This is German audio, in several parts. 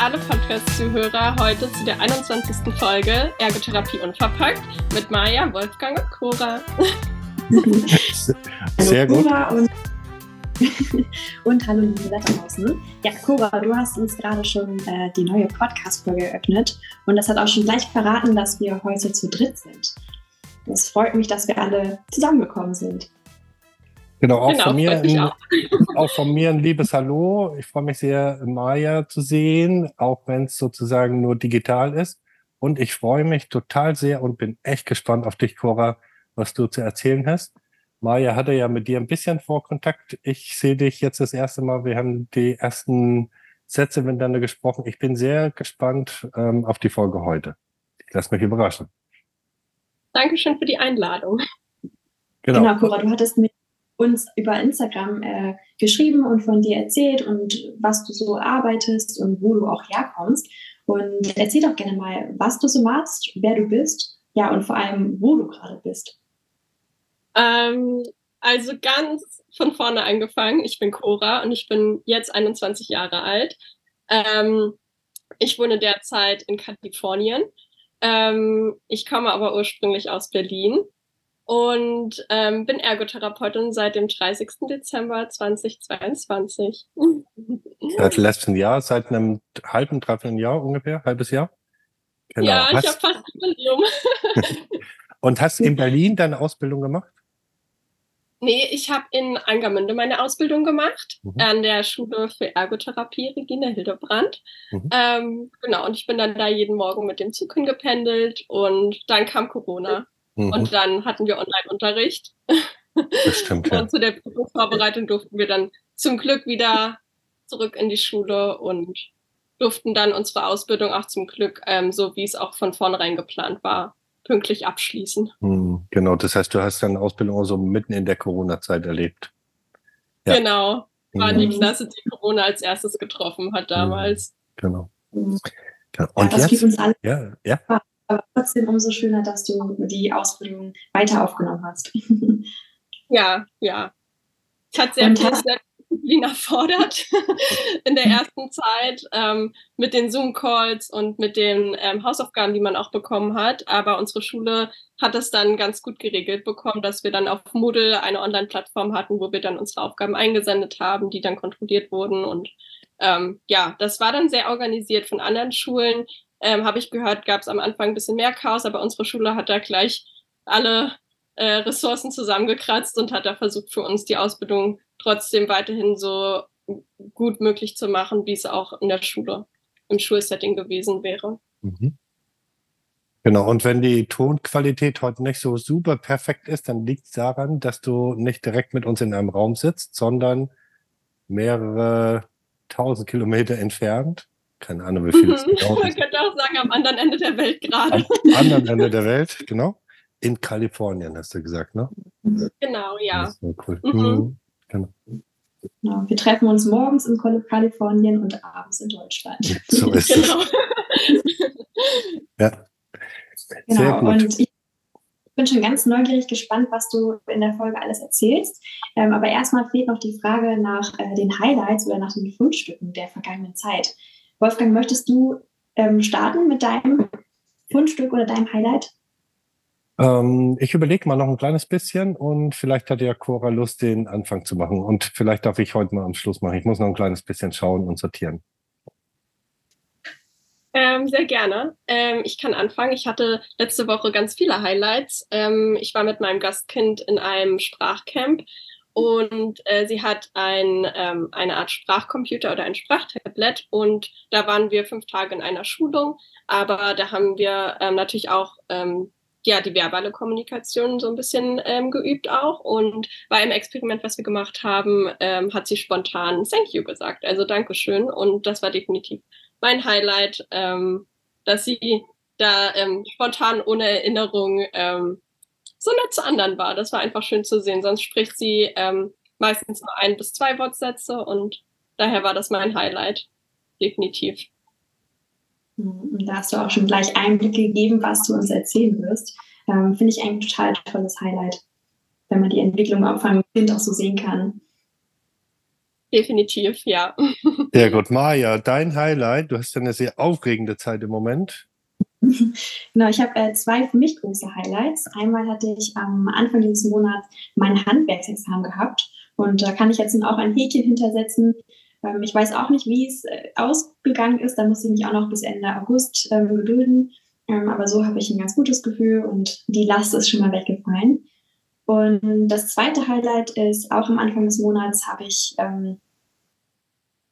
alle Podcast-Zuhörer heute zu der 21. Folge Ergotherapie unverpackt mit Maja, Wolfgang und Cora. Sehr gut. Und, und hallo liebe da draußen. Ja, Cora, du hast uns gerade schon äh, die neue Podcast-Folge eröffnet und das hat auch schon gleich verraten, dass wir heute zu dritt sind. Es freut mich, dass wir alle zusammengekommen sind. Genau, auch, genau, von mir ein, auch. auch. von mir ein liebes Hallo. Ich freue mich sehr, Maya zu sehen, auch wenn es sozusagen nur digital ist. Und ich freue mich total sehr und bin echt gespannt auf dich, Cora, was du zu erzählen hast. Maya hatte ja mit dir ein bisschen Vorkontakt. Ich sehe dich jetzt das erste Mal. Wir haben die ersten Sätze miteinander gesprochen. Ich bin sehr gespannt ähm, auf die Folge heute. Ich lasse mich überraschen. Dankeschön für die Einladung. Genau, genau Cora, du hattest mir uns über Instagram äh, geschrieben und von dir erzählt und was du so arbeitest und wo du auch herkommst. Und erzähl doch gerne mal, was du so machst, wer du bist, ja, und vor allem, wo du gerade bist. Ähm, also ganz von vorne angefangen. Ich bin Cora und ich bin jetzt 21 Jahre alt. Ähm, ich wohne derzeit in Kalifornien. Ähm, ich komme aber ursprünglich aus Berlin und ähm, bin Ergotherapeutin seit dem 30. Dezember 2022. Seit letztem Jahr, seit einem halben, dreiviertel Jahr ungefähr, halbes Jahr? Genau. Ja, ich habe fast Jubiläum. Und hast in Berlin deine Ausbildung gemacht? Nee, ich habe in Angermünde meine Ausbildung gemacht, mhm. an der Schule für Ergotherapie Regina Hildebrand. Mhm. Ähm, genau, und ich bin dann da jeden Morgen mit dem Zug hingependelt und dann kam Corona. Mhm. Und dann hatten wir Online-Unterricht. Das stimmt, ja. Und zu der Prüfungsvorbereitung durften wir dann zum Glück wieder zurück in die Schule und durften dann unsere Ausbildung auch zum Glück, ähm, so wie es auch von vornherein geplant war, pünktlich abschließen. Mhm, genau, das heißt, du hast deine Ausbildung auch so mitten in der Corona-Zeit erlebt. Ja. Genau, war die mhm. Klasse, die Corona als erstes getroffen hat damals. Genau. genau. Und ja, das jetzt? Uns alle ja, ja aber trotzdem umso schöner, dass du die Ausbildung weiter aufgenommen hast. ja, ja. Es hat sehr viel Disziplin erfordert in der ersten Zeit ähm, mit den Zoom-Calls und mit den ähm, Hausaufgaben, die man auch bekommen hat. Aber unsere Schule hat es dann ganz gut geregelt bekommen, dass wir dann auf Moodle eine Online-Plattform hatten, wo wir dann unsere Aufgaben eingesendet haben, die dann kontrolliert wurden. Und ähm, ja, das war dann sehr organisiert von anderen Schulen, ähm, habe ich gehört, gab es am Anfang ein bisschen mehr Chaos, aber unsere Schule hat da gleich alle äh, Ressourcen zusammengekratzt und hat da versucht, für uns die Ausbildung trotzdem weiterhin so gut möglich zu machen, wie es auch in der Schule, im Schulsetting gewesen wäre. Mhm. Genau, und wenn die Tonqualität heute nicht so super perfekt ist, dann liegt es daran, dass du nicht direkt mit uns in einem Raum sitzt, sondern mehrere tausend Kilometer entfernt keine Ahnung, wie viel es genau Man könnte auch sagen, am anderen Ende der Welt gerade. Am anderen Ende der Welt, genau. In Kalifornien, hast du gesagt, ne? Genau, ja. Das ist cool. Mhm. Mhm. Genau. Genau. Wir treffen uns morgens in Kalifornien und abends in Deutschland. So ist genau. es. ja. Genau, Sehr gut. und ich bin schon ganz neugierig gespannt, was du in der Folge alles erzählst. Ähm, aber erstmal fehlt noch die Frage nach äh, den Highlights oder nach den Fundstücken der vergangenen Zeit. Wolfgang, möchtest du ähm, starten mit deinem Fundstück oder deinem Highlight? Ähm, ich überlege mal noch ein kleines bisschen und vielleicht hat ja Cora Lust, den Anfang zu machen. Und vielleicht darf ich heute mal am Schluss machen. Ich muss noch ein kleines bisschen schauen und sortieren. Ähm, sehr gerne. Ähm, ich kann anfangen. Ich hatte letzte Woche ganz viele Highlights. Ähm, ich war mit meinem Gastkind in einem Sprachcamp und äh, sie hat ein, ähm, eine Art Sprachcomputer oder ein Sprachtablet und da waren wir fünf Tage in einer Schulung, aber da haben wir ähm, natürlich auch ähm, ja, die verbale Kommunikation so ein bisschen ähm, geübt auch. Und bei einem Experiment, was wir gemacht haben, ähm, hat sie spontan Thank you gesagt, also Dankeschön. Und das war definitiv mein Highlight, ähm, dass sie da ähm, spontan ohne Erinnerung ähm, so nett zu anderen war. Das war einfach schön zu sehen. Sonst spricht sie ähm, meistens nur ein bis zwei Wortsätze und daher war das mein Highlight. Definitiv. Und da hast du auch schon gleich Einblicke gegeben, was du uns erzählen wirst. Ähm, Finde ich ein total tolles Highlight, wenn man die Entwicklung auch von Kind auch so sehen kann. Definitiv, ja. Sehr gut. Maja, dein Highlight, du hast ja eine sehr aufregende Zeit im Moment. Genau, ich habe äh, zwei für mich große Highlights. Einmal hatte ich am Anfang dieses Monats mein Handwerksexamen gehabt und da kann ich jetzt auch ein Häkchen hintersetzen. Ähm, ich weiß auch nicht, wie es äh, ausgegangen ist. Da muss ich mich auch noch bis Ende August ähm, gedulden. Ähm, aber so habe ich ein ganz gutes Gefühl und die Last ist schon mal weggefallen. Und das zweite Highlight ist, auch am Anfang des Monats habe ich ähm,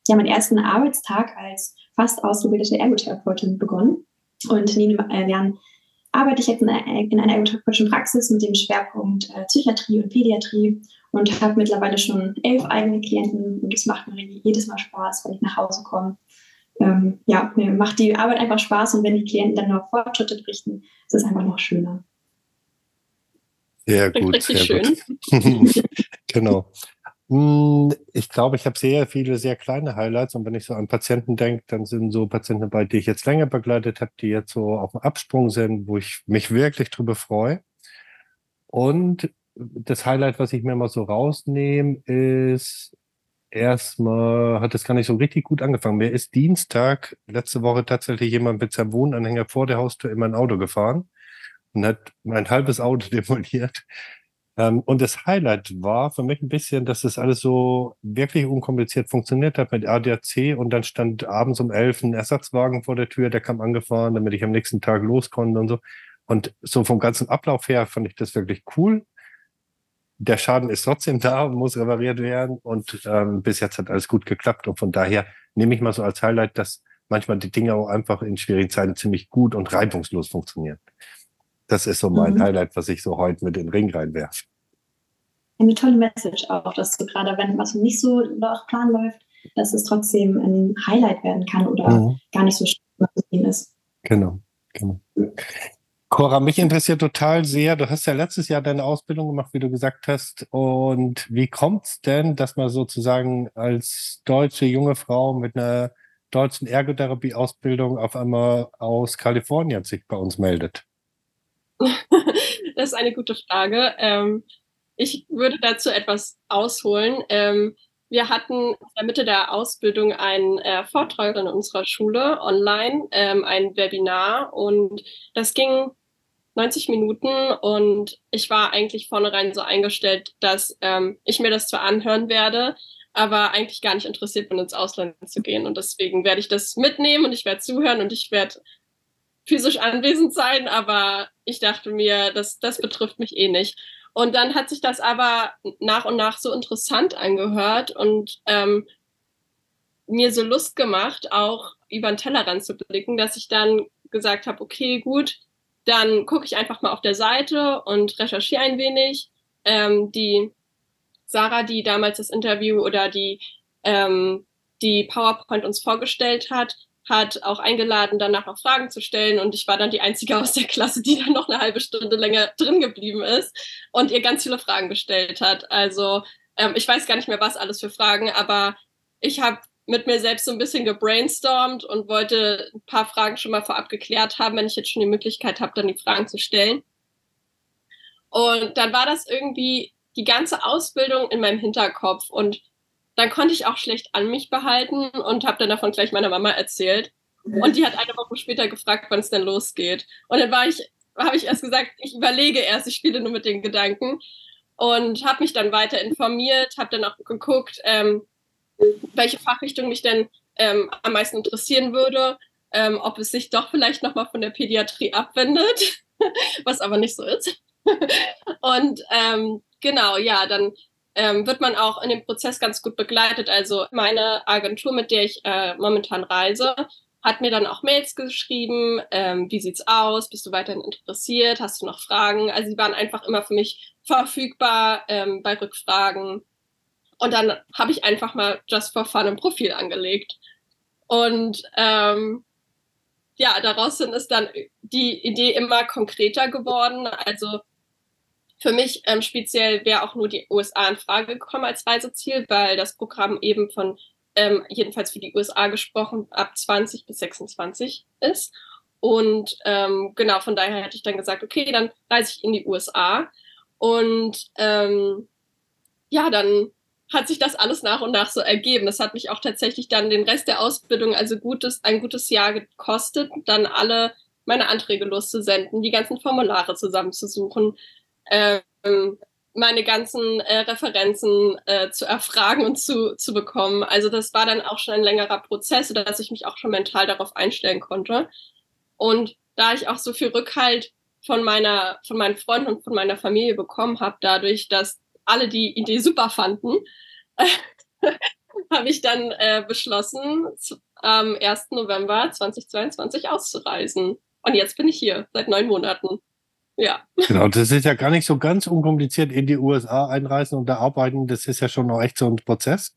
ja meinen ersten Arbeitstag als fast ausgebildete Ergotherapeutin begonnen. Und neben äh, Jahren arbeite ich jetzt in einer, in einer ergotherapeutischen Praxis mit dem Schwerpunkt äh, Psychiatrie und Pädiatrie und habe mittlerweile schon elf eigene Klienten und es macht mir jedes Mal Spaß, wenn ich nach Hause komme. Ähm, ja, mir macht die Arbeit einfach Spaß und wenn die Klienten dann noch Fortschritte berichten, ist es einfach noch schöner. Sehr gut, sehr schön. gut. genau. Hm, ich glaube, ich habe sehr viele sehr kleine Highlights und wenn ich so an Patienten denke, dann sind so Patienten dabei, die ich jetzt länger begleitet habe, die jetzt so auf dem Absprung sind, wo ich mich wirklich drüber freue. Und das Highlight, was ich mir mal so rausnehme, ist erstmal, hat das gar nicht so richtig gut angefangen. Mir ist Dienstag letzte Woche tatsächlich jemand mit seinem Wohnanhänger vor der Haustür in mein Auto gefahren und hat mein halbes Auto demoliert. Ähm, und das Highlight war für mich ein bisschen, dass das alles so wirklich unkompliziert funktioniert hat mit ADAC und dann stand abends um elf ein Ersatzwagen vor der Tür, der kam angefahren, damit ich am nächsten Tag los konnte und so. Und so vom ganzen Ablauf her fand ich das wirklich cool. Der Schaden ist trotzdem da und muss repariert werden und ähm, bis jetzt hat alles gut geklappt und von daher nehme ich mal so als Highlight, dass manchmal die Dinge auch einfach in schwierigen Zeiten ziemlich gut und reibungslos funktionieren. Das ist so mein mhm. Highlight, was ich so heute mit in den Ring reinwerfe. Eine tolle Message auch, dass du gerade, wenn was nicht so nach Plan läuft, dass es trotzdem ein Highlight werden kann oder mhm. gar nicht so schlimm zu sehen ist. Genau, genau. Cora, mich interessiert total sehr, du hast ja letztes Jahr deine Ausbildung gemacht, wie du gesagt hast. Und wie kommt es denn, dass man sozusagen als deutsche junge Frau mit einer deutschen Ergotherapie-Ausbildung auf einmal aus Kalifornien sich bei uns meldet? das ist eine gute Frage. Ähm, ich würde dazu etwas ausholen. Ähm, wir hatten in der Mitte der Ausbildung einen äh, Vortrag in unserer Schule online, ähm, ein Webinar und das ging 90 Minuten und ich war eigentlich vornherein so eingestellt, dass ähm, ich mir das zwar anhören werde, aber eigentlich gar nicht interessiert bin, ins Ausland zu gehen. Und deswegen werde ich das mitnehmen und ich werde zuhören und ich werde physisch anwesend sein, aber ich dachte mir, das, das betrifft mich eh nicht. Und dann hat sich das aber nach und nach so interessant angehört und ähm, mir so Lust gemacht, auch über den Tellerrand zu blicken, dass ich dann gesagt habe, okay, gut, dann gucke ich einfach mal auf der Seite und recherchiere ein wenig. Ähm, die Sarah, die damals das Interview oder die, ähm, die PowerPoint uns vorgestellt hat, hat auch eingeladen, danach noch Fragen zu stellen. Und ich war dann die Einzige aus der Klasse, die dann noch eine halbe Stunde länger drin geblieben ist und ihr ganz viele Fragen gestellt hat. Also ähm, ich weiß gar nicht mehr, was alles für Fragen, aber ich habe mit mir selbst so ein bisschen gebrainstormt und wollte ein paar Fragen schon mal vorab geklärt haben, wenn ich jetzt schon die Möglichkeit habe, dann die Fragen zu stellen. Und dann war das irgendwie die ganze Ausbildung in meinem Hinterkopf und dann konnte ich auch schlecht an mich behalten und habe dann davon gleich meiner Mama erzählt. Und die hat eine Woche später gefragt, wann es denn losgeht. Und dann war ich, habe ich erst gesagt, ich überlege erst, ich spiele nur mit den Gedanken und habe mich dann weiter informiert, habe dann auch geguckt, ähm, welche Fachrichtung mich denn ähm, am meisten interessieren würde, ähm, ob es sich doch vielleicht nochmal von der Pädiatrie abwendet, was aber nicht so ist. und ähm, genau, ja, dann ähm, wird man auch in dem Prozess ganz gut begleitet. Also meine Agentur, mit der ich äh, momentan reise, hat mir dann auch Mails geschrieben, ähm, wie sieht's aus, bist du weiterhin interessiert, hast du noch Fragen? Also sie waren einfach immer für mich verfügbar ähm, bei Rückfragen. Und dann habe ich einfach mal just for fun ein Profil angelegt. Und ähm, ja, daraus sind es dann die Idee immer konkreter geworden. Also für mich ähm, speziell wäre auch nur die USA in Frage gekommen als Reiseziel, weil das Programm eben von, ähm, jedenfalls für die USA gesprochen, ab 20 bis 26 ist. Und ähm, genau, von daher hätte ich dann gesagt, okay, dann reise ich in die USA. Und ähm, ja, dann hat sich das alles nach und nach so ergeben. Das hat mich auch tatsächlich dann den Rest der Ausbildung, also gutes, ein gutes Jahr gekostet, dann alle meine Anträge loszusenden, die ganzen Formulare zusammenzusuchen, ähm, meine ganzen äh, Referenzen äh, zu erfragen und zu, zu bekommen. Also das war dann auch schon ein längerer Prozess, sodass ich mich auch schon mental darauf einstellen konnte. Und da ich auch so viel Rückhalt von meiner, von meinen Freunden und von meiner Familie bekommen habe, dadurch, dass alle die Idee super fanden, habe ich dann äh, beschlossen, am 1. November 2022 auszureisen. Und jetzt bin ich hier, seit neun Monaten. Ja. Genau, das ist ja gar nicht so ganz unkompliziert in die USA einreisen und da arbeiten. Das ist ja schon noch echt so ein Prozess,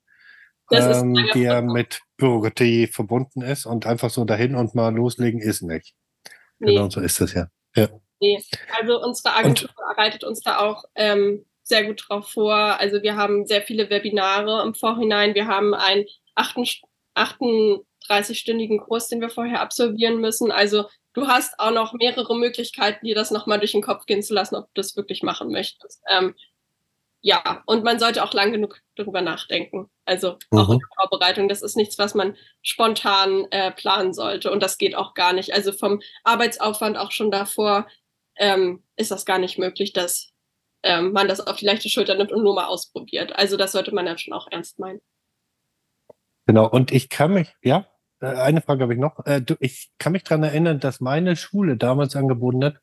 ähm, der mit Bürokratie verbunden ist und einfach so dahin und mal loslegen ist nicht. Nee. Genau so ist das ja. ja. Nee, also unsere Agentur und, bereitet uns da auch ähm, sehr gut drauf vor. Also wir haben sehr viele Webinare im Vorhinein. Wir haben einen 38-stündigen Kurs, den wir vorher absolvieren müssen. Also du hast auch noch mehrere Möglichkeiten, dir das nochmal durch den Kopf gehen zu lassen, ob du das wirklich machen möchtest. Ähm, ja, und man sollte auch lang genug darüber nachdenken. Also auch mhm. in der Vorbereitung. Das ist nichts, was man spontan äh, planen sollte. Und das geht auch gar nicht. Also vom Arbeitsaufwand auch schon davor ähm, ist das gar nicht möglich, dass ähm, man das auf die leichte Schulter nimmt und nur mal ausprobiert. Also das sollte man dann schon auch ernst meinen. Genau, und ich kann mich, ja, eine Frage habe ich noch. Äh, ich kann mich daran erinnern, dass meine Schule damals angeboten hat,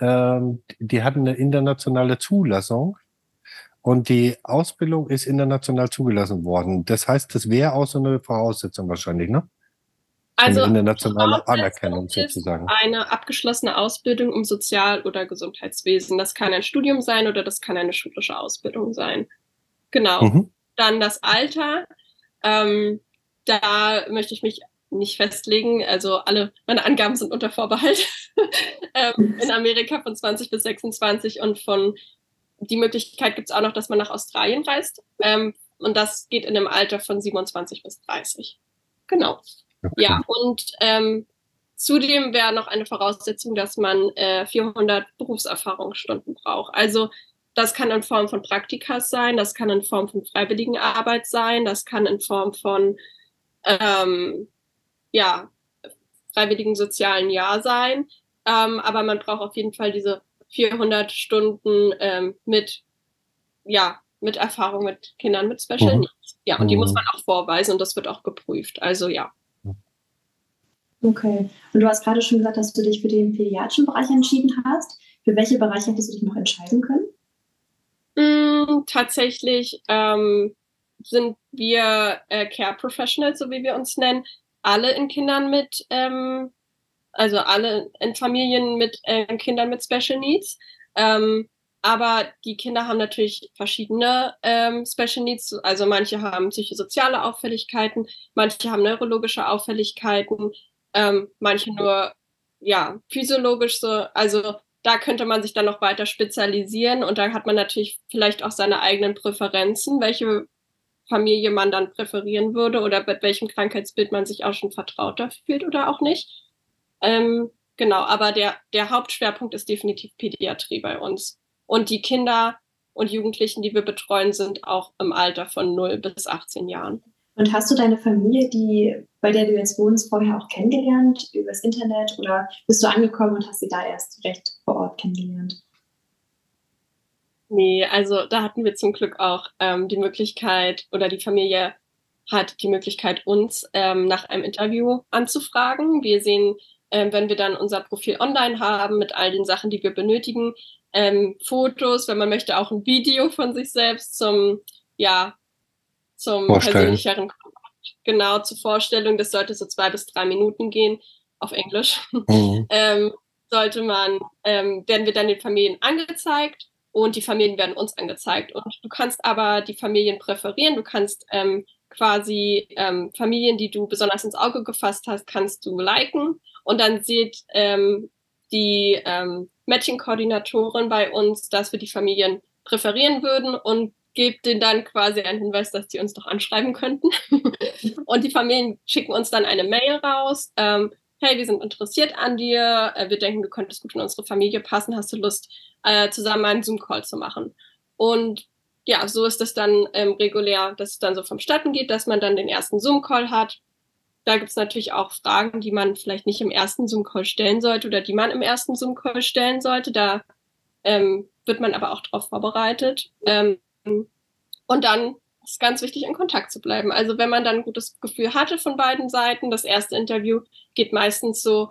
ähm, die hatten eine internationale Zulassung und die Ausbildung ist international zugelassen worden. Das heißt, das wäre auch so eine Voraussetzung wahrscheinlich, ne? Also eine internationale Anerkennung sozusagen. Eine abgeschlossene Ausbildung im Sozial- oder Gesundheitswesen. Das kann ein Studium sein oder das kann eine schulische Ausbildung sein. Genau. Mhm. Dann das Alter. Ähm, da möchte ich mich nicht festlegen. Also alle meine Angaben sind unter Vorbehalt. ähm, in Amerika von 20 bis 26 und von die Möglichkeit gibt es auch noch, dass man nach Australien reist. Ähm, und das geht in einem Alter von 27 bis 30. Genau. Okay. Ja, und ähm, zudem wäre noch eine Voraussetzung, dass man äh, 400 Berufserfahrungsstunden braucht. Also das kann in Form von Praktikas sein, das kann in Form von freiwilligen Arbeit sein, das kann in Form von ähm, ja, freiwilligen sozialen Jahr sein. Ähm, aber man braucht auf jeden Fall diese 400 Stunden ähm, mit, ja, mit Erfahrung mit Kindern mit Special mhm. Needs. Ja, und die muss mhm. man auch vorweisen und das wird auch geprüft. Also ja. Okay. Und du hast gerade schon gesagt, dass du dich für den pädiatrischen Bereich entschieden hast. Für welche Bereiche hättest du dich noch entscheiden können? Mm, tatsächlich ähm, sind wir äh, Care Professionals, so wie wir uns nennen, alle in Kindern mit, ähm, also alle in Familien mit äh, Kindern mit Special Needs. Ähm, aber die Kinder haben natürlich verschiedene ähm, Special Needs. Also manche haben psychosoziale Auffälligkeiten, manche haben neurologische Auffälligkeiten, ähm, manche nur ja physiologisch so. Also da könnte man sich dann noch weiter spezialisieren und da hat man natürlich vielleicht auch seine eigenen Präferenzen, welche Familie man dann präferieren würde oder mit welchem Krankheitsbild man sich auch schon vertrauter fühlt oder auch nicht. Ähm, genau, aber der, der Hauptschwerpunkt ist definitiv Pädiatrie bei uns. Und die Kinder und Jugendlichen, die wir betreuen, sind auch im Alter von 0 bis 18 Jahren. Und hast du deine Familie, die, bei der du jetzt wohnst, vorher auch kennengelernt, übers Internet oder bist du angekommen und hast sie da erst recht vor Ort kennengelernt? Nee, also da hatten wir zum Glück auch ähm, die Möglichkeit oder die Familie hat die Möglichkeit, uns ähm, nach einem Interview anzufragen. Wir sehen, ähm, wenn wir dann unser Profil online haben mit all den Sachen, die wir benötigen, ähm, Fotos, wenn man möchte, auch ein Video von sich selbst zum, ja, zum persönlicheren Kontakt. Genau, zur Vorstellung. Das sollte so zwei bis drei Minuten gehen auf Englisch. Mhm. ähm, sollte man, ähm, werden wir dann den Familien angezeigt und die Familien werden uns angezeigt. Und du kannst aber die Familien präferieren. Du kannst ähm, quasi ähm, Familien, die du besonders ins Auge gefasst hast, kannst du liken. Und dann sieht ähm, die ähm, Matching-Koordinatorin bei uns, dass wir die Familien präferieren würden und gibt denen dann quasi einen Hinweis, dass die uns doch anschreiben könnten. und die Familien schicken uns dann eine Mail raus. Ähm, hey, wir sind interessiert an dir, äh, wir denken, du könntest gut in unsere Familie passen, hast du Lust, äh, zusammen einen Zoom-Call zu machen? Und ja, so ist es dann ähm, regulär, dass es dann so vonstatten geht, dass man dann den ersten Zoom-Call hat. Da gibt es natürlich auch Fragen, die man vielleicht nicht im ersten Zoom-Call stellen sollte oder die man im ersten Zoom-Call stellen sollte. Da ähm, wird man aber auch darauf vorbereitet. Ähm, und dann ist ganz wichtig, in Kontakt zu bleiben. Also wenn man dann ein gutes Gefühl hatte von beiden Seiten, das erste Interview geht meistens so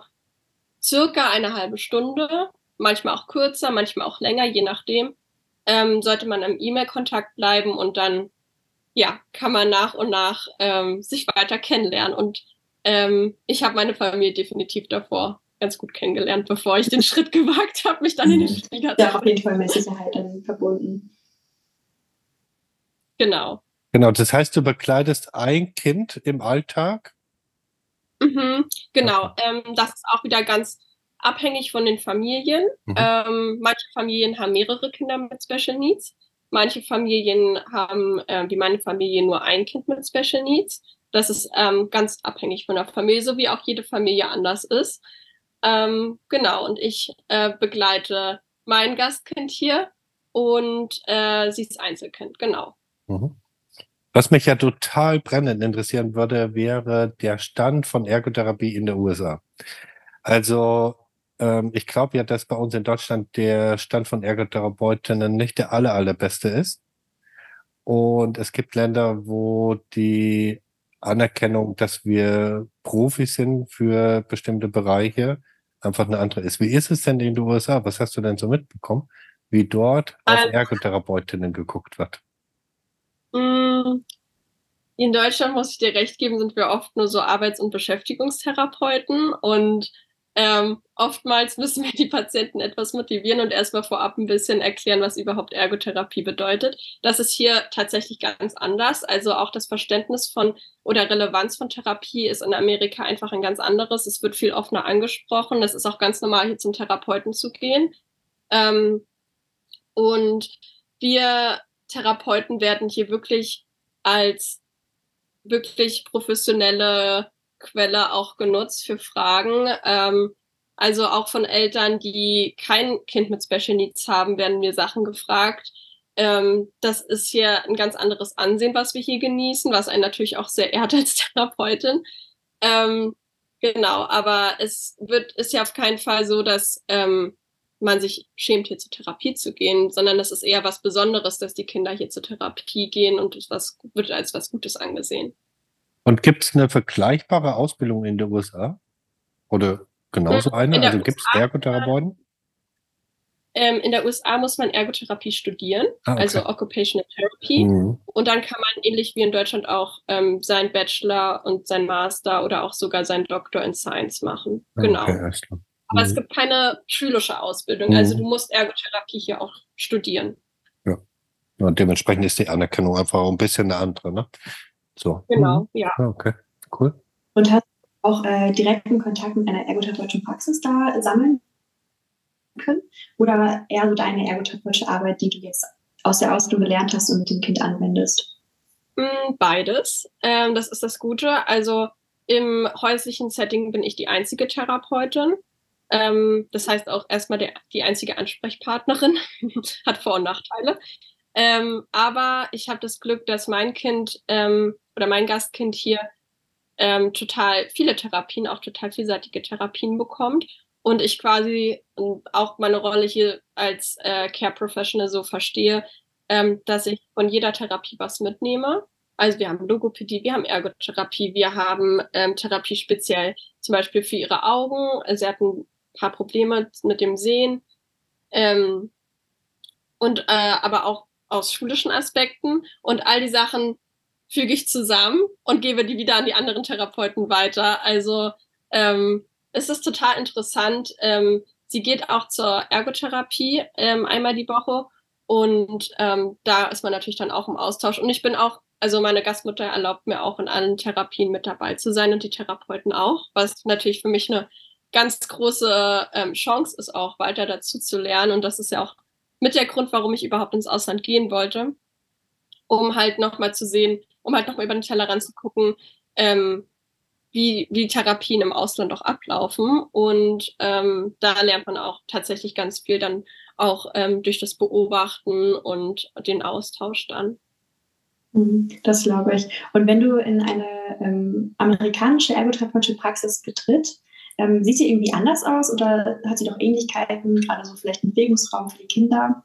circa eine halbe Stunde, manchmal auch kürzer, manchmal auch länger, je nachdem, ähm, sollte man im E-Mail-Kontakt bleiben und dann ja, kann man nach und nach ähm, sich weiter kennenlernen. Und ähm, ich habe meine Familie definitiv davor ganz gut kennengelernt, bevor ich den Schritt gewagt habe, mich dann in den mhm. Flieger zu Ja, auf jeden Fall mit Sicherheit dann verbunden. Genau. Genau, das heißt, du bekleidest ein Kind im Alltag? Mhm, genau, ähm, das ist auch wieder ganz abhängig von den Familien. Mhm. Ähm, manche Familien haben mehrere Kinder mit Special Needs. Manche Familien haben, äh, wie meine Familie, nur ein Kind mit Special Needs. Das ist ähm, ganz abhängig von der Familie, so wie auch jede Familie anders ist. Ähm, genau, und ich äh, begleite mein Gastkind hier und äh, sie ist Einzelkind, genau. Mhm. Was mich ja total brennend interessieren würde, wäre der Stand von Ergotherapie in den USA. Also ähm, ich glaube ja, dass bei uns in Deutschland der Stand von Ergotherapeutinnen nicht der aller, allerbeste ist. Und es gibt Länder, wo die Anerkennung, dass wir Profis sind für bestimmte Bereiche, einfach eine andere ist. Wie ist es denn in den USA? Was hast du denn so mitbekommen, wie dort auf ähm, Ergotherapeutinnen geguckt wird? Mm, in Deutschland, muss ich dir recht geben, sind wir oft nur so Arbeits- und Beschäftigungstherapeuten und ähm, oftmals müssen wir die Patienten etwas motivieren und erstmal vorab ein bisschen erklären, was überhaupt Ergotherapie bedeutet. Das ist hier tatsächlich ganz anders. Also auch das Verständnis von oder Relevanz von Therapie ist in Amerika einfach ein ganz anderes. Es wird viel offener angesprochen. Es ist auch ganz normal, hier zum Therapeuten zu gehen. Ähm, und wir Therapeuten werden hier wirklich als wirklich professionelle Quelle auch genutzt für Fragen. Ähm, also auch von Eltern, die kein Kind mit Special Needs haben, werden mir Sachen gefragt. Ähm, das ist hier ein ganz anderes Ansehen, was wir hier genießen, was einen natürlich auch sehr ehrt als Therapeutin. Ähm, genau, aber es wird, ist ja auf keinen Fall so, dass ähm, man sich schämt, hier zur Therapie zu gehen, sondern es ist eher was Besonderes, dass die Kinder hier zur Therapie gehen und es wird als was Gutes angesehen. Und gibt es eine vergleichbare Ausbildung in den USA? Oder genauso hm, eine? Also gibt es Ergotherapeuten? Ähm, in der USA muss man Ergotherapie studieren, ah, okay. also Occupational Therapy. Mhm. Und dann kann man ähnlich wie in Deutschland auch ähm, seinen Bachelor und seinen Master oder auch sogar seinen Doktor in Science machen. Genau. Okay, mhm. Aber es mhm. gibt keine schulische Ausbildung. Also mhm. du musst Ergotherapie hier auch studieren. Ja. Und dementsprechend ist die Anerkennung einfach auch ein bisschen eine andere, ne? So. Genau, mhm. ja. Ah, okay, cool. Und hast du auch äh, direkten Kontakt mit einer ergotherapeutischen Praxis da sammeln können? Oder eher so deine ergotherapeutische Arbeit, die du jetzt aus der Ausbildung gelernt hast und mit dem Kind anwendest? Mm, beides. Ähm, das ist das Gute. Also im häuslichen Setting bin ich die einzige Therapeutin. Ähm, das heißt auch erstmal der, die einzige Ansprechpartnerin. Hat Vor- und Nachteile. Ähm, aber ich habe das Glück, dass mein Kind ähm, oder mein Gastkind hier ähm, total viele Therapien, auch total vielseitige Therapien bekommt und ich quasi auch meine Rolle hier als äh, Care Professional so verstehe, ähm, dass ich von jeder Therapie was mitnehme. Also wir haben Logopädie, wir haben Ergotherapie, wir haben ähm, Therapie speziell zum Beispiel für ihre Augen. Sie hatten paar Probleme mit dem Sehen. Ähm, und äh, aber auch aus schulischen Aspekten und all die Sachen füge ich zusammen und gebe die wieder an die anderen Therapeuten weiter. Also ähm, es ist total interessant. Ähm, sie geht auch zur Ergotherapie ähm, einmal die Woche und ähm, da ist man natürlich dann auch im Austausch. Und ich bin auch, also meine Gastmutter erlaubt mir auch in allen Therapien mit dabei zu sein und die Therapeuten auch, was natürlich für mich eine ganz große ähm, Chance ist, auch weiter dazu zu lernen. Und das ist ja auch mit der Grund, warum ich überhaupt ins Ausland gehen wollte, um halt nochmal zu sehen, um halt nochmal über den Tellerrand zu gucken, ähm, wie, wie Therapien im Ausland auch ablaufen. Und ähm, da lernt man auch tatsächlich ganz viel dann auch ähm, durch das Beobachten und den Austausch dann. Mhm, das glaube ich. Und wenn du in eine ähm, amerikanische ergotherapeutische Praxis betritt, ähm, sieht sie irgendwie anders aus oder hat sie doch Ähnlichkeiten, gerade so vielleicht Bewegungsraum für die Kinder?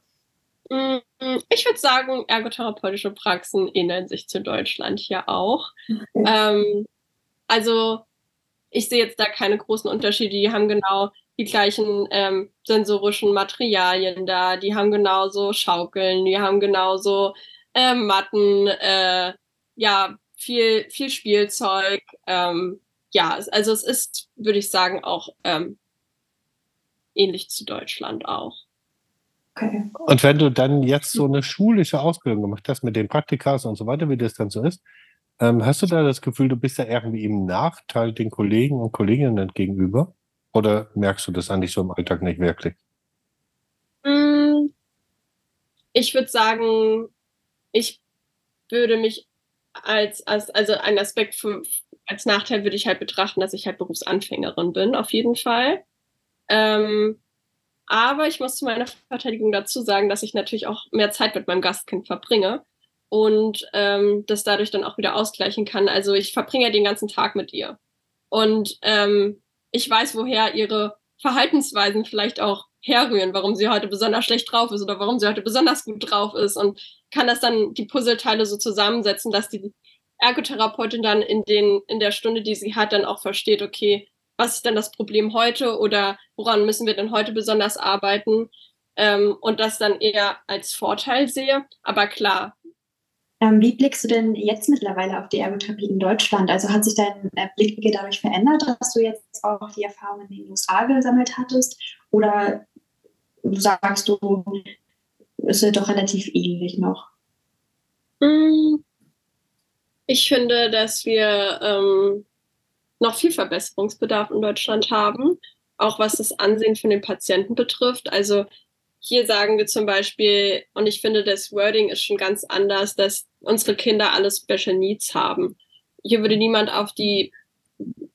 Mm, ich würde sagen, ergotherapeutische Praxen ähneln sich zu Deutschland hier auch. Okay. Ähm, also ich sehe jetzt da keine großen Unterschiede. Die haben genau die gleichen ähm, sensorischen Materialien da, die haben genauso Schaukeln, die haben genauso äh, Matten, äh, ja, viel, viel Spielzeug. Ähm, ja, also es ist, würde ich sagen, auch ähm, ähnlich zu Deutschland auch. Okay. Und wenn du dann jetzt so eine schulische Ausbildung gemacht hast mit den Praktikas und so weiter, wie das dann so ist, ähm, hast du da das Gefühl, du bist da irgendwie im Nachteil den Kollegen und Kolleginnen gegenüber? Oder merkst du das eigentlich so im Alltag nicht wirklich? Mm, ich würde sagen, ich würde mich als, als also ein Aspekt für, als Nachteil würde ich halt betrachten, dass ich halt Berufsanfängerin bin, auf jeden Fall. Ähm, aber ich muss zu meiner Verteidigung dazu sagen, dass ich natürlich auch mehr Zeit mit meinem Gastkind verbringe und ähm, das dadurch dann auch wieder ausgleichen kann. Also ich verbringe den ganzen Tag mit ihr. Und ähm, ich weiß, woher ihre Verhaltensweisen vielleicht auch herrühren, warum sie heute besonders schlecht drauf ist oder warum sie heute besonders gut drauf ist und kann das dann die Puzzleteile so zusammensetzen, dass die Ergotherapeutin dann in den in der Stunde, die sie hat, dann auch versteht, okay, was ist denn das Problem heute oder woran müssen wir denn heute besonders arbeiten ähm, und das dann eher als Vorteil sehe. Aber klar. Ähm, wie blickst du denn jetzt mittlerweile auf die Ergotherapie in Deutschland? Also hat sich dein äh, Blickwinkel dadurch verändert, dass du jetzt auch die Erfahrungen in den USA gesammelt hattest? Oder sagst du, ist es doch relativ ähnlich noch? Mm. Ich finde, dass wir ähm, noch viel Verbesserungsbedarf in Deutschland haben, auch was das Ansehen von den Patienten betrifft. Also hier sagen wir zum Beispiel, und ich finde, das Wording ist schon ganz anders, dass unsere Kinder alle Special Needs haben. Hier würde niemand auf die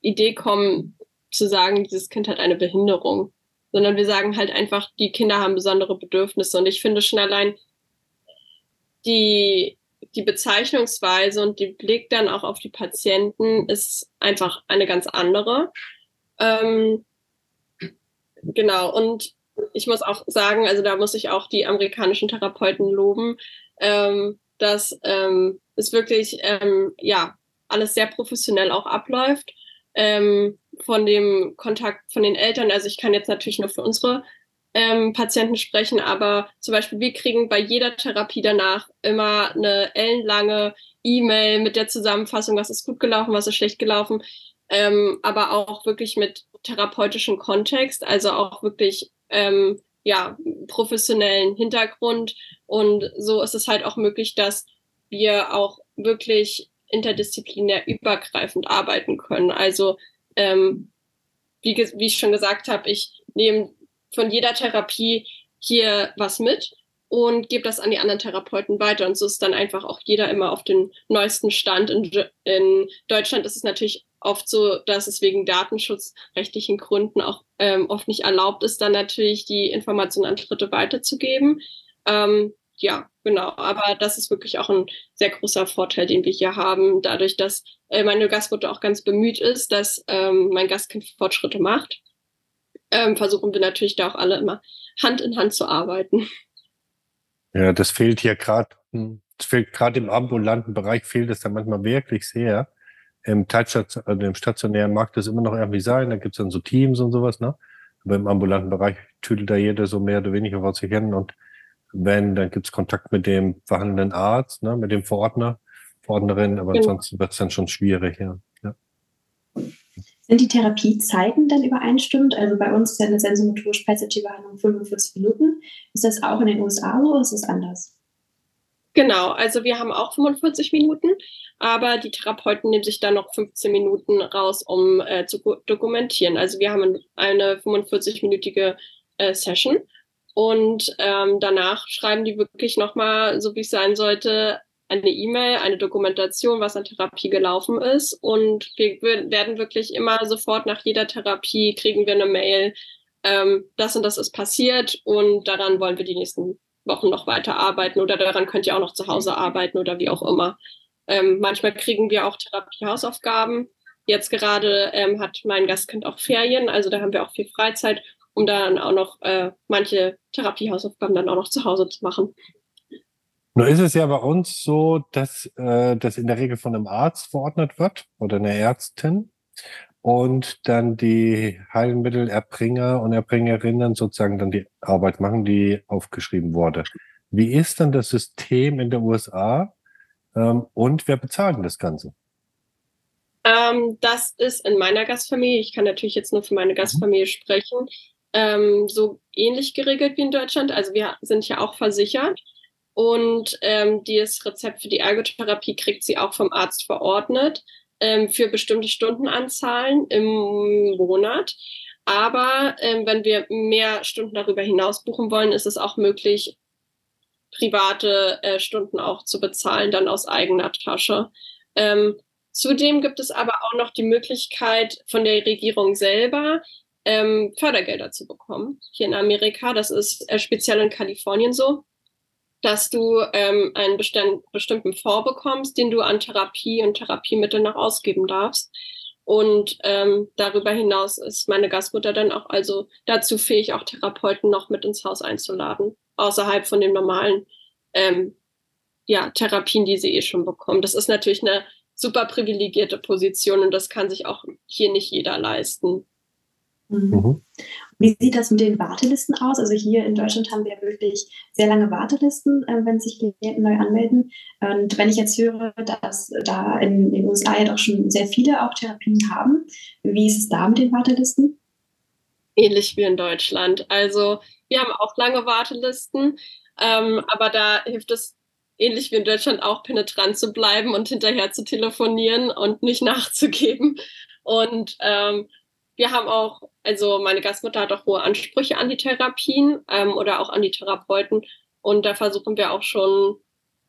Idee kommen, zu sagen, dieses Kind hat eine Behinderung, sondern wir sagen halt einfach, die Kinder haben besondere Bedürfnisse. Und ich finde schon allein die die Bezeichnungsweise und die Blick dann auch auf die Patienten ist einfach eine ganz andere. Ähm, genau, und ich muss auch sagen, also da muss ich auch die amerikanischen Therapeuten loben, ähm, dass ähm, es wirklich ähm, ja alles sehr professionell auch abläuft. Ähm, von dem Kontakt von den Eltern, also ich kann jetzt natürlich nur für unsere ähm, Patienten sprechen, aber zum Beispiel wir kriegen bei jeder Therapie danach immer eine ellenlange E-Mail mit der Zusammenfassung, was ist gut gelaufen, was ist schlecht gelaufen, ähm, aber auch wirklich mit therapeutischem Kontext, also auch wirklich ähm, ja professionellen Hintergrund und so ist es halt auch möglich, dass wir auch wirklich interdisziplinär übergreifend arbeiten können. Also ähm, wie, wie ich schon gesagt habe, ich nehme von jeder Therapie hier was mit und gebe das an die anderen Therapeuten weiter. Und so ist dann einfach auch jeder immer auf den neuesten Stand. In, in Deutschland ist es natürlich oft so, dass es wegen datenschutzrechtlichen Gründen auch ähm, oft nicht erlaubt ist, dann natürlich die Informationen an Dritte weiterzugeben. Ähm, ja, genau. Aber das ist wirklich auch ein sehr großer Vorteil, den wir hier haben, dadurch, dass äh, meine Gastmutter auch ganz bemüht ist, dass ähm, mein Gastkind Fortschritte macht ähm, versuchen wir natürlich da auch alle immer Hand in Hand zu arbeiten. Ja, das fehlt hier gerade, hm, das fehlt gerade im ambulanten Bereich fehlt es da manchmal wirklich sehr. Im, Teilstation, also im stationären mag das immer noch irgendwie sein, da gibt es dann so Teams und sowas, ne? Aber im ambulanten Bereich tüdelt da jeder so mehr oder weniger vor sich hin und wenn, dann gibt es Kontakt mit dem verhandelnden Arzt, ne, mit dem Verordner, Verordnerin, aber genau. ansonsten wird es dann schon schwierig, ja. Sind die Therapiezeiten dann übereinstimmend? Also bei uns ist ja eine sensomotorische PET-CT-Behandlung 45 Minuten. Ist das auch in den USA so oder ist das anders? Genau, also wir haben auch 45 Minuten, aber die Therapeuten nehmen sich dann noch 15 Minuten raus, um äh, zu dokumentieren. Also wir haben eine 45-minütige äh, Session und ähm, danach schreiben die wirklich nochmal, so wie es sein sollte, eine E-Mail, eine Dokumentation, was an Therapie gelaufen ist. Und wir werden wirklich immer sofort nach jeder Therapie kriegen wir eine Mail, ähm, das und das ist passiert und daran wollen wir die nächsten Wochen noch weiter arbeiten oder daran könnt ihr auch noch zu Hause arbeiten oder wie auch immer. Ähm, manchmal kriegen wir auch Therapiehausaufgaben. Jetzt gerade ähm, hat mein Gastkind auch Ferien, also da haben wir auch viel Freizeit, um dann auch noch äh, manche Therapiehausaufgaben dann auch noch zu Hause zu machen. Nur ist es ja bei uns so, dass äh, das in der Regel von einem Arzt verordnet wird oder einer Ärztin und dann die Heilmittelerbringer und Erbringerinnen sozusagen dann die Arbeit machen, die aufgeschrieben wurde. Wie ist dann das System in der USA ähm, und wer bezahlt denn das Ganze? Ähm, das ist in meiner Gastfamilie, ich kann natürlich jetzt nur für meine mhm. Gastfamilie sprechen, ähm, so ähnlich geregelt wie in Deutschland. Also wir sind ja auch versichert und ähm, das Rezept für die Ergotherapie kriegt sie auch vom Arzt verordnet ähm, für bestimmte Stundenanzahlen im Monat. Aber ähm, wenn wir mehr Stunden darüber hinaus buchen wollen, ist es auch möglich, private äh, Stunden auch zu bezahlen, dann aus eigener Tasche. Ähm, zudem gibt es aber auch noch die Möglichkeit von der Regierung selber, ähm, Fördergelder zu bekommen hier in Amerika. Das ist äh, speziell in Kalifornien so dass du ähm, einen bestimmten Fonds bekommst, den du an Therapie und Therapiemittel noch ausgeben darfst. Und ähm, darüber hinaus ist meine Gastmutter dann auch also dazu fähig, auch Therapeuten noch mit ins Haus einzuladen, außerhalb von den normalen ähm, ja, Therapien, die sie eh schon bekommen. Das ist natürlich eine super privilegierte Position und das kann sich auch hier nicht jeder leisten. Mhm. Wie sieht das mit den Wartelisten aus? Also hier in Deutschland haben wir wirklich sehr lange Wartelisten, äh, wenn sich Klienten neu anmelden. Und wenn ich jetzt höre, dass da in den USA ja doch schon sehr viele auch Therapien haben, wie ist es da mit den Wartelisten? Ähnlich wie in Deutschland. Also wir haben auch lange Wartelisten, ähm, aber da hilft es ähnlich wie in Deutschland auch penetrant zu bleiben und hinterher zu telefonieren und nicht nachzugeben. Und ähm, wir haben auch, also meine Gastmutter hat auch hohe Ansprüche an die Therapien ähm, oder auch an die Therapeuten. Und da versuchen wir auch schon,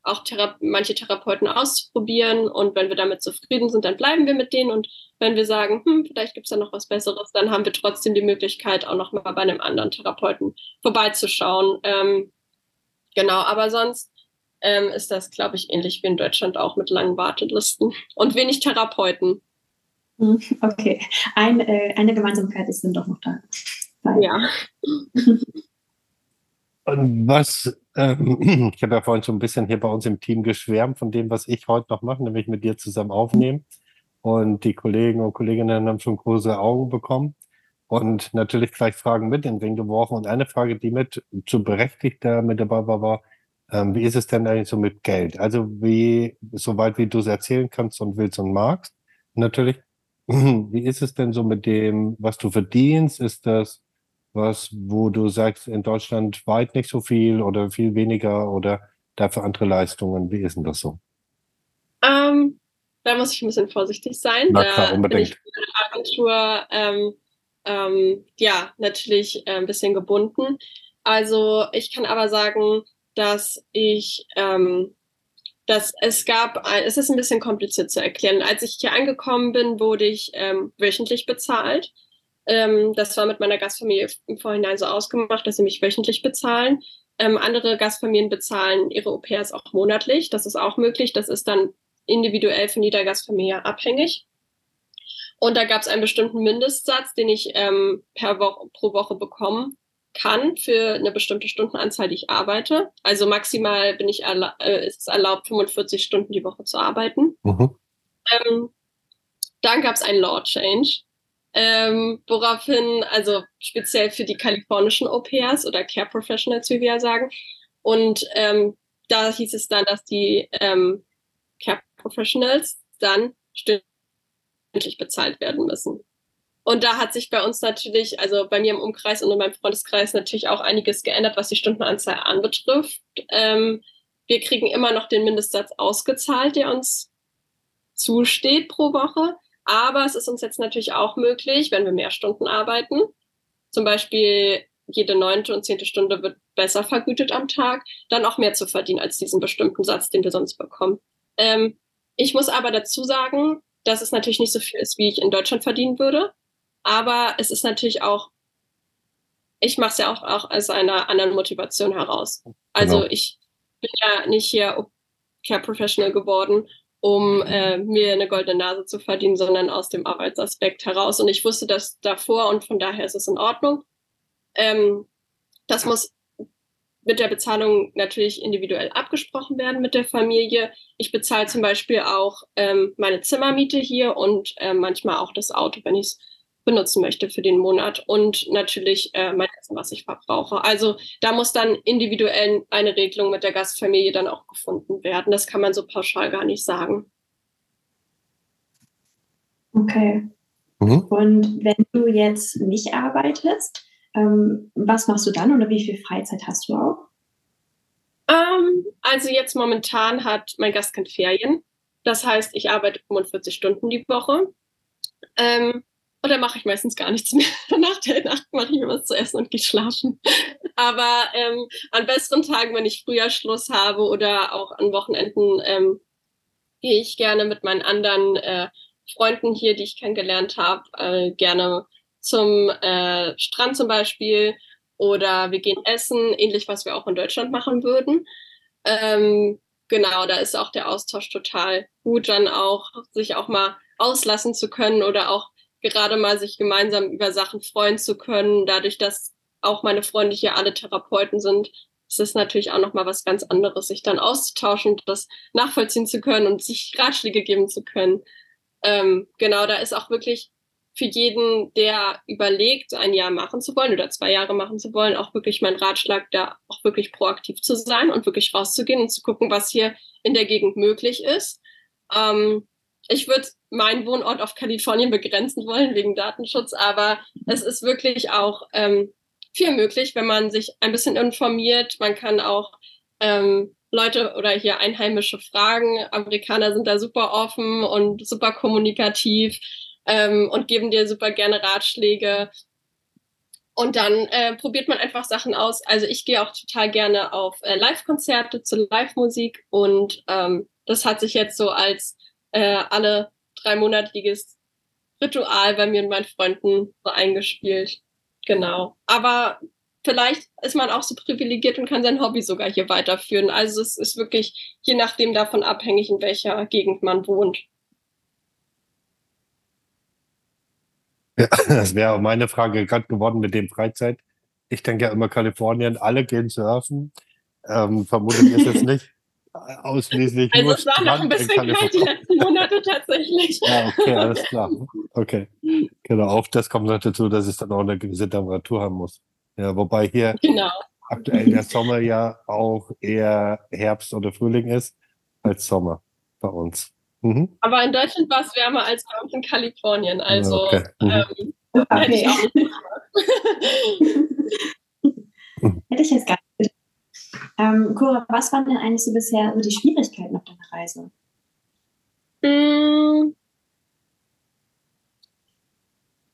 auch Thera manche Therapeuten auszuprobieren. Und wenn wir damit zufrieden sind, dann bleiben wir mit denen. Und wenn wir sagen, hm, vielleicht gibt es da noch was Besseres, dann haben wir trotzdem die Möglichkeit, auch noch mal bei einem anderen Therapeuten vorbeizuschauen. Ähm, genau, aber sonst ähm, ist das, glaube ich, ähnlich wie in Deutschland auch mit langen Wartelisten und wenig Therapeuten. Okay, Ein, äh, eine Gemeinsamkeit ist dann doch noch da. Ja. Und was, ähm, ich habe ja vorhin schon ein bisschen hier bei uns im Team geschwärmt von dem, was ich heute noch mache, nämlich mit dir zusammen aufnehmen. Und die Kollegen und Kolleginnen haben schon große Augen bekommen und natürlich gleich Fragen mit in den Ring geworfen. Und eine Frage, die mit zu berechtigter mit dabei war, war, ähm, wie ist es denn eigentlich so mit Geld? Also wie, soweit wie du es erzählen kannst und willst und magst, natürlich. Wie ist es denn so mit dem, was du verdienst? Ist das was, wo du sagst, in Deutschland weit nicht so viel oder viel weniger oder dafür andere Leistungen? Wie ist denn das so? Ähm, da muss ich ein bisschen vorsichtig sein. Na klar, da unbedingt. bin ich in der Agentur ähm, ähm, ja natürlich äh, ein bisschen gebunden. Also ich kann aber sagen, dass ich ähm, dass es gab, es ist ein bisschen kompliziert zu erklären. Als ich hier angekommen bin, wurde ich ähm, wöchentlich bezahlt. Ähm, das war mit meiner Gastfamilie im Vorhinein so ausgemacht, dass sie mich wöchentlich bezahlen. Ähm, andere Gastfamilien bezahlen ihre Au-pairs auch monatlich. Das ist auch möglich. Das ist dann individuell von jeder Gastfamilie abhängig. Und da gab es einen bestimmten Mindestsatz, den ich ähm, per Woche, pro Woche bekommen kann für eine bestimmte Stundenanzahl, die ich arbeite. Also maximal bin ich äh, ist es erlaubt, 45 Stunden die Woche zu arbeiten. Mhm. Ähm, dann gab es einen Law Change, ähm, woraufhin, also speziell für die kalifornischen Au-pairs oder Care Professionals, wie wir ja sagen. Und ähm, da hieß es dann, dass die ähm, Care Professionals dann stündlich bezahlt werden müssen. Und da hat sich bei uns natürlich, also bei mir im Umkreis und in meinem Freundeskreis natürlich auch einiges geändert, was die Stundenanzahl anbetrifft. Ähm, wir kriegen immer noch den Mindestsatz ausgezahlt, der uns zusteht pro Woche. Aber es ist uns jetzt natürlich auch möglich, wenn wir mehr Stunden arbeiten. Zum Beispiel jede neunte und zehnte Stunde wird besser vergütet am Tag, dann auch mehr zu verdienen als diesen bestimmten Satz, den wir sonst bekommen. Ähm, ich muss aber dazu sagen, dass es natürlich nicht so viel ist, wie ich in Deutschland verdienen würde. Aber es ist natürlich auch ich mache es ja auch, auch aus einer anderen Motivation heraus. Also genau. ich bin ja nicht hier Care Professional geworden, um äh, mir eine goldene Nase zu verdienen, sondern aus dem Arbeitsaspekt heraus. Und ich wusste das davor und von daher ist es in Ordnung. Ähm, das muss mit der Bezahlung natürlich individuell abgesprochen werden mit der Familie. Ich bezahle zum Beispiel auch ähm, meine Zimmermiete hier und äh, manchmal auch das Auto, wenn ich es benutzen möchte für den Monat und natürlich äh, mein Essen, was ich verbrauche. Also da muss dann individuell eine Regelung mit der Gastfamilie dann auch gefunden werden. Das kann man so pauschal gar nicht sagen. Okay. Mhm. Und wenn du jetzt nicht arbeitest, ähm, was machst du dann oder wie viel Freizeit hast du auch? Ähm, also jetzt momentan hat mein Gastkind Ferien. Das heißt, ich arbeite 45 Stunden die Woche. Ähm, und dann mache ich meistens gar nichts mehr. Nach der Nacht mache ich mir was zu essen und gehe schlafen. Aber ähm, an besseren Tagen, wenn ich früher Schluss habe oder auch an Wochenenden, ähm, gehe ich gerne mit meinen anderen äh, Freunden hier, die ich kennengelernt habe, äh, gerne zum äh, Strand zum Beispiel oder wir gehen essen, ähnlich was wir auch in Deutschland machen würden. Ähm, genau, da ist auch der Austausch total gut, dann auch sich auch mal auslassen zu können oder auch gerade mal sich gemeinsam über Sachen freuen zu können. Dadurch, dass auch meine Freunde hier alle Therapeuten sind, ist es natürlich auch nochmal was ganz anderes, sich dann auszutauschen, das nachvollziehen zu können und sich Ratschläge geben zu können. Ähm, genau, da ist auch wirklich für jeden, der überlegt, ein Jahr machen zu wollen oder zwei Jahre machen zu wollen, auch wirklich mein Ratschlag, da auch wirklich proaktiv zu sein und wirklich rauszugehen und zu gucken, was hier in der Gegend möglich ist. Ähm, ich würde meinen Wohnort auf Kalifornien begrenzen wollen wegen Datenschutz, aber es ist wirklich auch ähm, viel möglich, wenn man sich ein bisschen informiert. Man kann auch ähm, Leute oder hier Einheimische fragen. Amerikaner sind da super offen und super kommunikativ ähm, und geben dir super gerne Ratschläge. Und dann äh, probiert man einfach Sachen aus. Also ich gehe auch total gerne auf äh, Live-Konzerte zu Live-Musik und ähm, das hat sich jetzt so als äh, alle dreimonatiges Ritual bei mir und meinen Freunden so eingespielt. Genau. Aber vielleicht ist man auch so privilegiert und kann sein Hobby sogar hier weiterführen. Also es ist wirklich je nachdem davon abhängig, in welcher Gegend man wohnt. Ja, das wäre auch meine Frage gerade geworden mit dem Freizeit. Ich denke ja immer Kalifornien, alle gehen surfen. Ähm, vermutlich ist es nicht ausschließlich also nur es war noch ein bisschen kalt die letzten Monate tatsächlich. Ja, okay, alles klar. Okay. Genau, auch das kommt noch dazu, dass es dann auch eine gewisse Temperatur haben muss. Ja, wobei hier genau. aktuell der Sommer ja auch eher Herbst oder Frühling ist als Sommer bei uns. Mhm. Aber in Deutschland war es wärmer als bei uns in Kalifornien. Also okay. Mhm. ähm, okay. hätte ich auch nicht Hätte ich jetzt gar nicht ähm, Cora, was waren denn eigentlich so bisher so die Schwierigkeiten auf deiner Reise? Mm.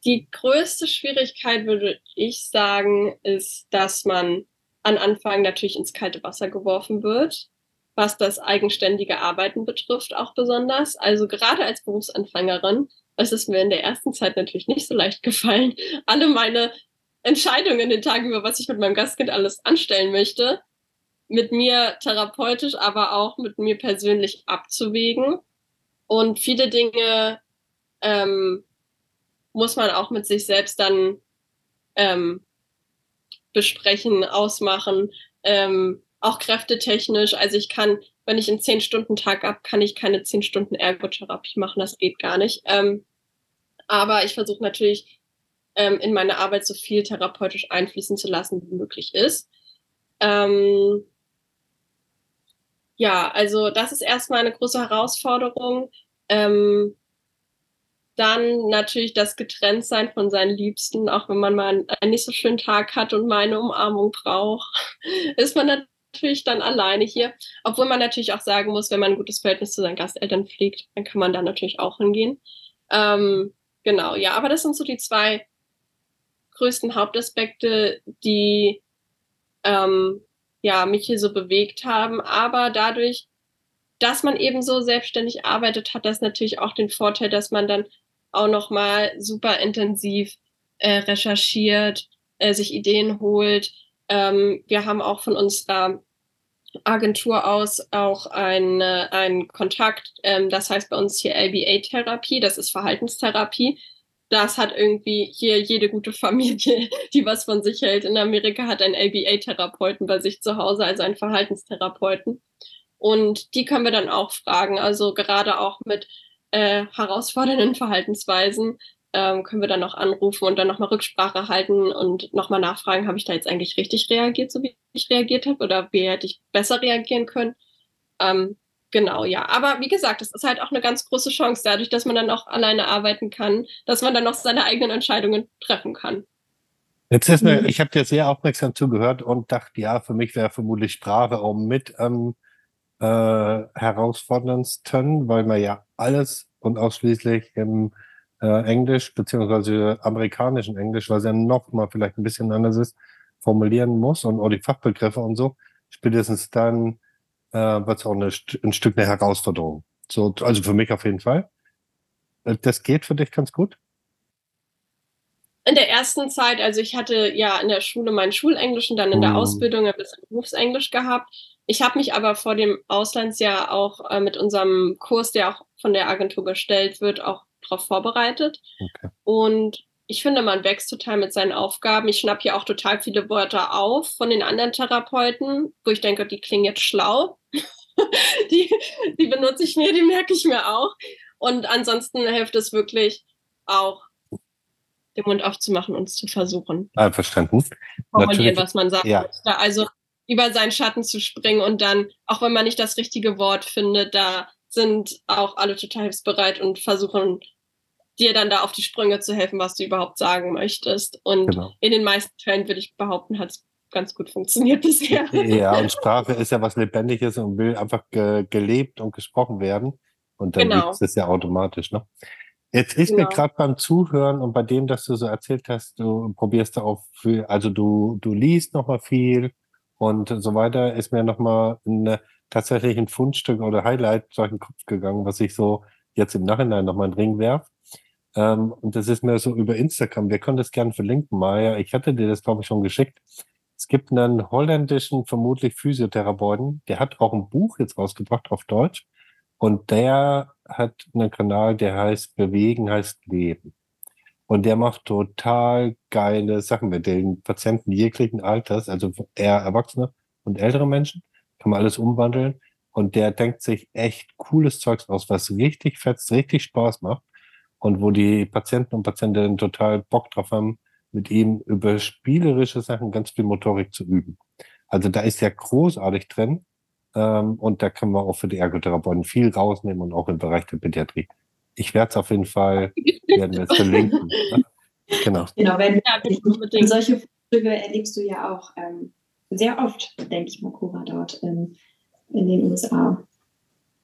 Die größte Schwierigkeit, würde ich sagen, ist, dass man am Anfang natürlich ins kalte Wasser geworfen wird, was das eigenständige Arbeiten betrifft, auch besonders. Also gerade als Berufsanfängerin, es ist mir in der ersten Zeit natürlich nicht so leicht gefallen, alle meine Entscheidungen den Tagen über was ich mit meinem Gastkind alles anstellen möchte, mit mir therapeutisch, aber auch mit mir persönlich abzuwägen. Und viele Dinge ähm, muss man auch mit sich selbst dann ähm, besprechen, ausmachen, ähm, auch kräftetechnisch. Also ich kann, wenn ich einen zehn Stunden Tag habe, kann ich keine zehn Stunden Ergotherapie machen. Das geht gar nicht. Ähm, aber ich versuche natürlich ähm, in meine Arbeit so viel therapeutisch einfließen zu lassen, wie möglich ist. Ähm, ja, also das ist erstmal eine große Herausforderung. Ähm, dann natürlich das Getrenntsein von seinen Liebsten, auch wenn man mal einen nicht so schönen Tag hat und mal eine Umarmung braucht, ist man natürlich dann alleine hier. Obwohl man natürlich auch sagen muss, wenn man ein gutes Verhältnis zu seinen Gasteltern pflegt, dann kann man da natürlich auch hingehen. Ähm, genau, ja, aber das sind so die zwei größten Hauptaspekte, die ähm, ja, mich hier so bewegt haben. Aber dadurch, dass man eben so selbstständig arbeitet, hat das natürlich auch den Vorteil, dass man dann auch nochmal super intensiv äh, recherchiert äh, sich Ideen holt. Ähm, wir haben auch von unserer Agentur aus auch einen, einen Kontakt. Ähm, das heißt bei uns hier LBA-Therapie, das ist Verhaltenstherapie. Das hat irgendwie hier jede gute Familie, die was von sich hält. In Amerika hat einen LBA-Therapeuten bei sich zu Hause, also einen Verhaltenstherapeuten. Und die können wir dann auch fragen, also gerade auch mit äh, herausfordernden Verhaltensweisen ähm, können wir dann noch anrufen und dann nochmal Rücksprache halten und nochmal nachfragen, habe ich da jetzt eigentlich richtig reagiert, so wie ich reagiert habe, oder wie hätte ich besser reagieren können. Ähm, genau, ja. Aber wie gesagt, es ist halt auch eine ganz große Chance, dadurch, dass man dann auch alleine arbeiten kann, dass man dann auch seine eigenen Entscheidungen treffen kann. Jetzt ist mir, ich habe dir sehr aufmerksam zugehört und dachte, ja, für mich wäre vermutlich Sprache auch mit ähm, äh, herausforderndsten, weil man ja alles und ausschließlich im äh, Englisch, beziehungsweise amerikanischen Englisch, weil es ja noch mal vielleicht ein bisschen anders ist, formulieren muss und auch die Fachbegriffe und so. Spätestens dann äh, wird es auch eine, ein Stück eine Herausforderung. So, also für mich auf jeden Fall. Äh, das geht für dich ganz gut? In der ersten Zeit, also ich hatte ja in der Schule meinen Schulenglisch und dann in der mm. Ausbildung ein bisschen Berufsenglisch gehabt. Ich habe mich aber vor dem Auslandsjahr auch äh, mit unserem Kurs, der auch von der Agentur gestellt wird, auch darauf vorbereitet. Okay. Und ich finde, man wächst total mit seinen Aufgaben. Ich schnappe hier auch total viele Wörter auf von den anderen Therapeuten, wo ich denke, die klingen jetzt schlau. die, die benutze ich mir, die merke ich mir auch. Und ansonsten hilft es wirklich auch, den Mund aufzumachen und zu versuchen. Ah, verstanden. Formulieren, was man sagt. Ja. Also über seinen Schatten zu springen und dann, auch wenn man nicht das richtige Wort findet, da sind auch alle total hilfsbereit und versuchen dir dann da auf die Sprünge zu helfen, was du überhaupt sagen möchtest. Und genau. in den meisten Fällen würde ich behaupten, hat es ganz gut funktioniert bisher. Ja, und Sprache ist ja was Lebendiges und will einfach ge gelebt und gesprochen werden. Und dann genau. ist es ja automatisch. Ne? Jetzt ist genau. mir gerade beim Zuhören und bei dem, dass du so erzählt hast, du probierst da auch viel, also du, du liest nochmal viel und so weiter, ist mir nochmal eine tatsächlich ein Fundstück oder Highlight durch den Kopf gegangen, was ich so jetzt im Nachhinein nochmal in den Ring werf. Ähm, und das ist mir so über Instagram. Wir können das gerne verlinken, Maja. Ich hatte dir das, glaube ich, schon geschickt. Es gibt einen holländischen, vermutlich Physiotherapeuten, der hat auch ein Buch jetzt rausgebracht auf Deutsch. Und der hat einen Kanal, der heißt Bewegen heißt Leben. Und der macht total geile Sachen mit den Patienten jeglichen Alters, also eher Erwachsene und ältere Menschen kann man alles umwandeln. Und der denkt sich echt cooles Zeugs aus, was richtig fetzt, richtig Spaß macht. Und wo die Patienten und Patientinnen total Bock drauf haben, mit ihm über spielerische Sachen ganz viel Motorik zu üben. Also da ist ja großartig drin. Ähm, und da können wir auch für die Ergotherapeuten viel rausnehmen und auch im Bereich der Pädiatrie. Ich werde es auf jeden Fall, werden wir es verlinken. Ne? Genau. Genau, wenn ja, solche Frühstücke erlebst du ja auch ähm, sehr oft, denke ich mal, Cora dort in, in den USA.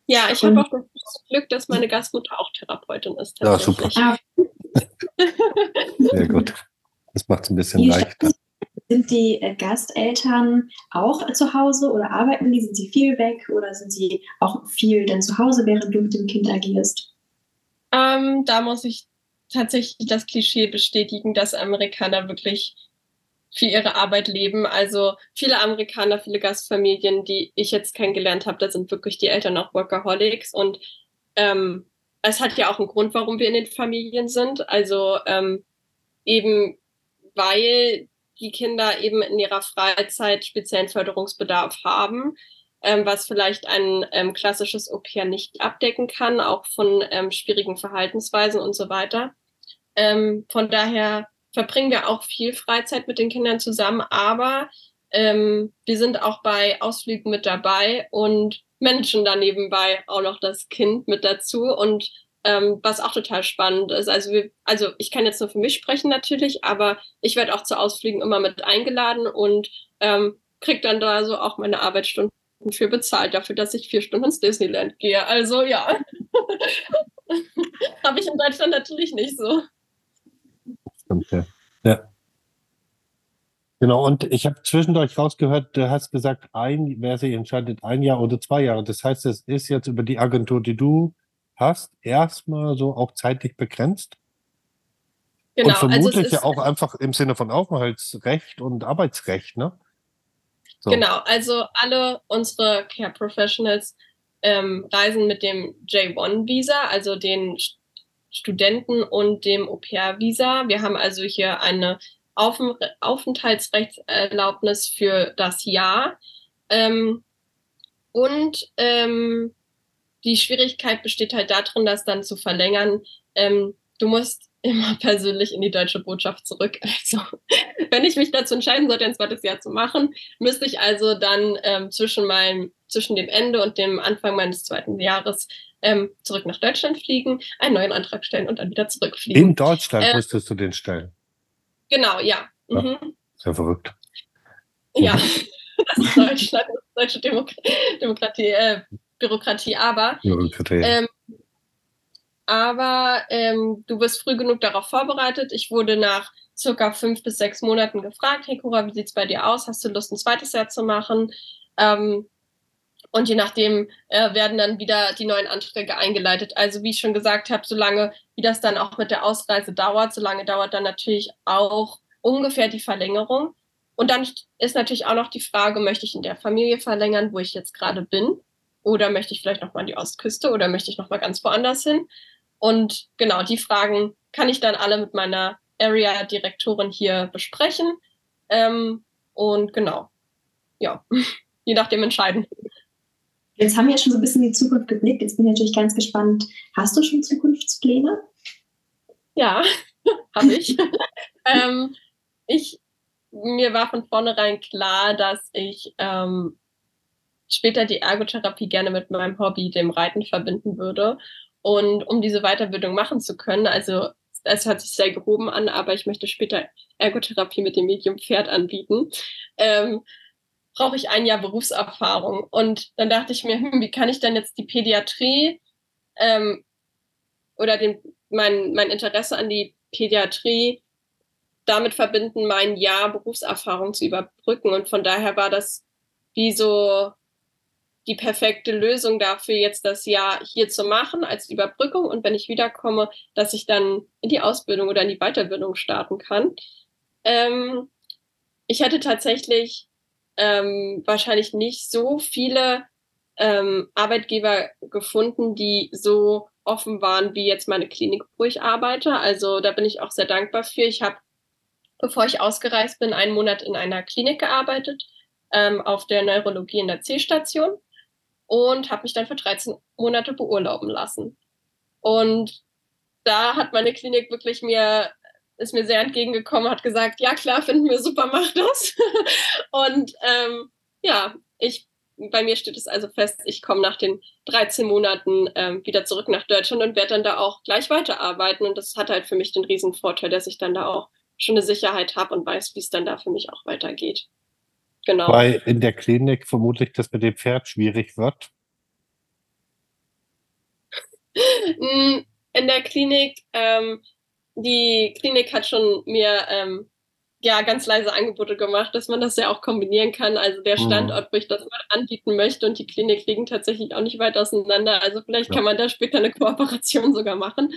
Ja, ich habe auch das Glück, dass meine Gastmutter auch Therapeutin ist. Ja, super. Ah. Sehr gut. Das macht es ein bisschen leichter. Sind die äh, Gasteltern auch zu Hause oder arbeiten die? Sind sie viel weg oder sind sie auch viel denn zu Hause, während du mit dem Kind agierst? Ähm, da muss ich tatsächlich das Klischee bestätigen, dass Amerikaner wirklich für ihre Arbeit leben. Also viele Amerikaner, viele Gastfamilien, die ich jetzt kennengelernt habe, da sind wirklich die Eltern auch Workaholics und ähm, es hat ja auch einen Grund, warum wir in den Familien sind. Also ähm, eben weil die Kinder eben in ihrer Freizeit speziellen Förderungsbedarf haben, ähm, was vielleicht ein ähm, klassisches Au-pair nicht abdecken kann, auch von ähm, schwierigen Verhaltensweisen und so weiter. Ähm, von daher verbringen wir auch viel Freizeit mit den Kindern zusammen, aber ähm, wir sind auch bei Ausflügen mit dabei und managen dann nebenbei auch noch das Kind mit dazu und ähm, was auch total spannend ist. Also, wir, also ich kann jetzt nur für mich sprechen natürlich, aber ich werde auch zu Ausflügen immer mit eingeladen und ähm, kriege dann da so auch meine Arbeitsstunden für bezahlt, dafür, dass ich vier Stunden ins Disneyland gehe. Also ja, habe ich in Deutschland natürlich nicht so. Okay. Ja. Genau, und ich habe zwischendurch rausgehört, du hast gesagt, ein, wer sich entscheidet, ein Jahr oder zwei Jahre. Das heißt, es ist jetzt über die Agentur, die du hast, erstmal so auch zeitlich begrenzt? Genau, und also vermutlich also ja auch einfach im Sinne von Aufenthaltsrecht und Arbeitsrecht, ne? So. Genau, also alle unsere Care Professionals ähm, reisen mit dem J1-Visa, also den Studenten- und dem Au-pair-Visa. Wir haben also hier eine Auf Aufenthaltsrechtserlaubnis für das Jahr. Ähm, und ähm, die Schwierigkeit besteht halt darin, das dann zu verlängern. Ähm, du musst immer persönlich in die deutsche Botschaft zurück. Also, wenn ich mich dazu entscheiden sollte, ein zweites Jahr zu machen, müsste ich also dann ähm, zwischen meinem, zwischen dem Ende und dem Anfang meines zweiten Jahres ähm, zurück nach Deutschland fliegen, einen neuen Antrag stellen und dann wieder zurückfliegen. In Deutschland äh, müsstest du den stellen. Genau, ja. ja mhm. Sehr verrückt. Ja, das ist Deutschland, das ist deutsche Demok Demokratie, äh, Bürokratie, aber Bürokratie. Ähm, aber ähm, du wirst früh genug darauf vorbereitet. Ich wurde nach circa fünf bis sechs Monaten gefragt, hey Cora, wie sieht's bei dir aus? Hast du Lust, ein zweites Jahr zu machen? Ähm, und je nachdem äh, werden dann wieder die neuen Anträge eingeleitet. Also wie ich schon gesagt habe, solange wie das dann auch mit der Ausreise dauert, solange dauert dann natürlich auch ungefähr die Verlängerung. Und dann ist natürlich auch noch die Frage, möchte ich in der Familie verlängern, wo ich jetzt gerade bin? Oder möchte ich vielleicht nochmal an die Ostküste oder möchte ich nochmal ganz woanders hin? Und genau, die Fragen kann ich dann alle mit meiner Area-Direktorin hier besprechen. Ähm, und genau, ja, je nachdem entscheiden. Jetzt haben wir ja schon so ein bisschen in die Zukunft geblickt. Jetzt bin ich natürlich ganz gespannt. Hast du schon Zukunftspläne? Ja, habe ich. ähm, ich. Mir war von vornherein klar, dass ich ähm, später die Ergotherapie gerne mit meinem Hobby, dem Reiten, verbinden würde. Und um diese Weiterbildung machen zu können, also es hört sich sehr gehoben an, aber ich möchte später Ergotherapie mit dem Medium Pferd anbieten, ähm, brauche ich ein Jahr Berufserfahrung. Und dann dachte ich mir, hm, wie kann ich denn jetzt die Pädiatrie ähm, oder den, mein, mein Interesse an die Pädiatrie damit verbinden, mein Jahr Berufserfahrung zu überbrücken. Und von daher war das wie so die perfekte Lösung dafür, jetzt das Jahr hier zu machen als Überbrückung und wenn ich wiederkomme, dass ich dann in die Ausbildung oder in die Weiterbildung starten kann. Ähm, ich hätte tatsächlich ähm, wahrscheinlich nicht so viele ähm, Arbeitgeber gefunden, die so offen waren wie jetzt meine Klinik, wo ich arbeite. Also da bin ich auch sehr dankbar für. Ich habe, bevor ich ausgereist bin, einen Monat in einer Klinik gearbeitet, ähm, auf der Neurologie in der C-Station und habe mich dann für 13 Monate beurlauben lassen. Und da hat meine Klinik wirklich mir ist mir sehr entgegengekommen, hat gesagt, ja klar, finden wir super, mach das. und ähm, ja, ich bei mir steht es also fest, ich komme nach den 13 Monaten ähm, wieder zurück nach Deutschland und werde dann da auch gleich weiterarbeiten. Und das hat halt für mich den riesen Vorteil, dass ich dann da auch schon eine Sicherheit habe und weiß, wie es dann da für mich auch weitergeht. Genau. Weil in der Klinik vermutlich das mit dem Pferd schwierig wird. Hm, in der Klinik, ähm, die Klinik hat schon mir ähm, ja ganz leise Angebote gemacht, dass man das ja auch kombinieren kann. Also der mhm. Standort, wo ich das mal anbieten möchte und die Klinik liegen tatsächlich auch nicht weit auseinander. Also vielleicht ja. kann man da später eine Kooperation sogar machen,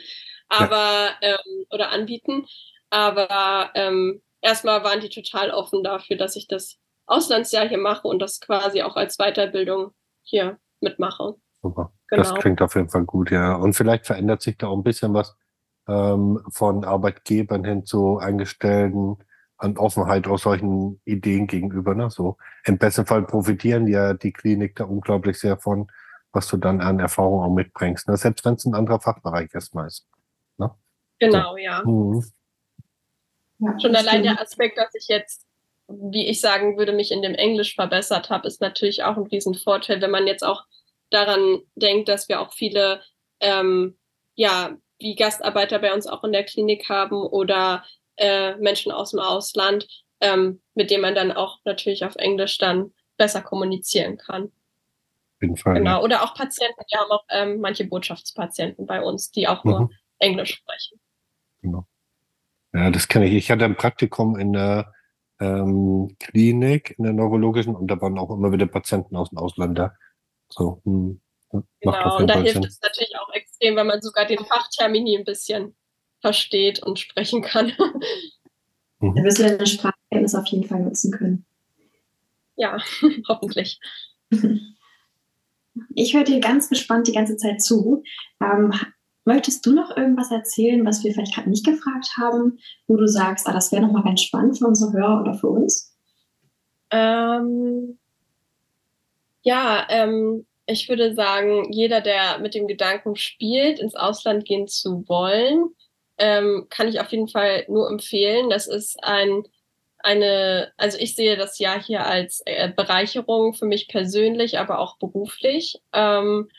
aber ja. ähm, oder anbieten. Aber ähm, erstmal waren die total offen dafür, dass ich das Auslandsjahr hier mache und das quasi auch als Weiterbildung hier mitmache. Super. Genau. Das klingt auf jeden Fall gut, ja. Und vielleicht verändert sich da auch ein bisschen was ähm, von Arbeitgebern hin zu Eingestellten an Offenheit aus solchen Ideen gegenüber. Ne? So im besten Fall profitieren ja die Klinik da unglaublich sehr von, was du dann an Erfahrung auch mitbringst. Ne? Selbst wenn es ein anderer Fachbereich erstmal ist. Ne? Genau, so. ja. Mhm. ja. Schon allein der Aspekt, dass ich jetzt wie ich sagen würde, mich in dem Englisch verbessert habe, ist natürlich auch ein Riesenvorteil, wenn man jetzt auch daran denkt, dass wir auch viele, ähm, ja, wie Gastarbeiter bei uns auch in der Klinik haben oder äh, Menschen aus dem Ausland, ähm, mit denen man dann auch natürlich auf Englisch dann besser kommunizieren kann. Auf jeden Fall. Genau. Ja. Oder auch Patienten. Wir haben auch ähm, manche Botschaftspatienten bei uns, die auch mhm. nur Englisch sprechen. Genau. Ja, das kenne ich. Ich hatte ein Praktikum in der ähm, Klinik, in der neurologischen, und da waren auch immer wieder Patienten aus dem Ausland da. So, hm, genau, und da hilft Sinn. es natürlich auch extrem, wenn man sogar den Fachtermini ein bisschen versteht und sprechen kann. Mhm. Da wirst du deine Sprachkenntnis auf jeden Fall nutzen können. Ja, hoffentlich. Ich höre dir ganz gespannt die ganze Zeit zu. Ähm, möchtest du noch irgendwas erzählen, was wir vielleicht gerade nicht gefragt haben, wo du sagst, ah, das wäre nochmal ganz spannend für unsere Hörer oder für uns? Ähm, ja, ähm, ich würde sagen, jeder, der mit dem Gedanken spielt, ins Ausland gehen zu wollen, ähm, kann ich auf jeden Fall nur empfehlen. Das ist ein, eine, also ich sehe das ja hier als äh, Bereicherung für mich persönlich, aber auch beruflich. Ähm,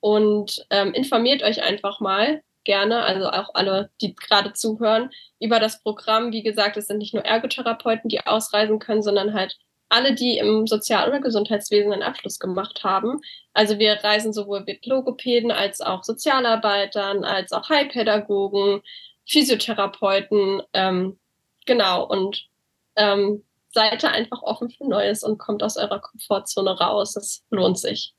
und ähm, informiert euch einfach mal gerne, also auch alle, die gerade zuhören, über das Programm. Wie gesagt, es sind nicht nur Ergotherapeuten, die ausreisen können, sondern halt alle, die im Sozial- oder Gesundheitswesen einen Abschluss gemacht haben. Also wir reisen sowohl mit Logopäden als auch Sozialarbeitern, als auch Heilpädagogen, Physiotherapeuten, ähm, genau, und ähm, seid da einfach offen für Neues und kommt aus eurer Komfortzone raus. Das lohnt sich.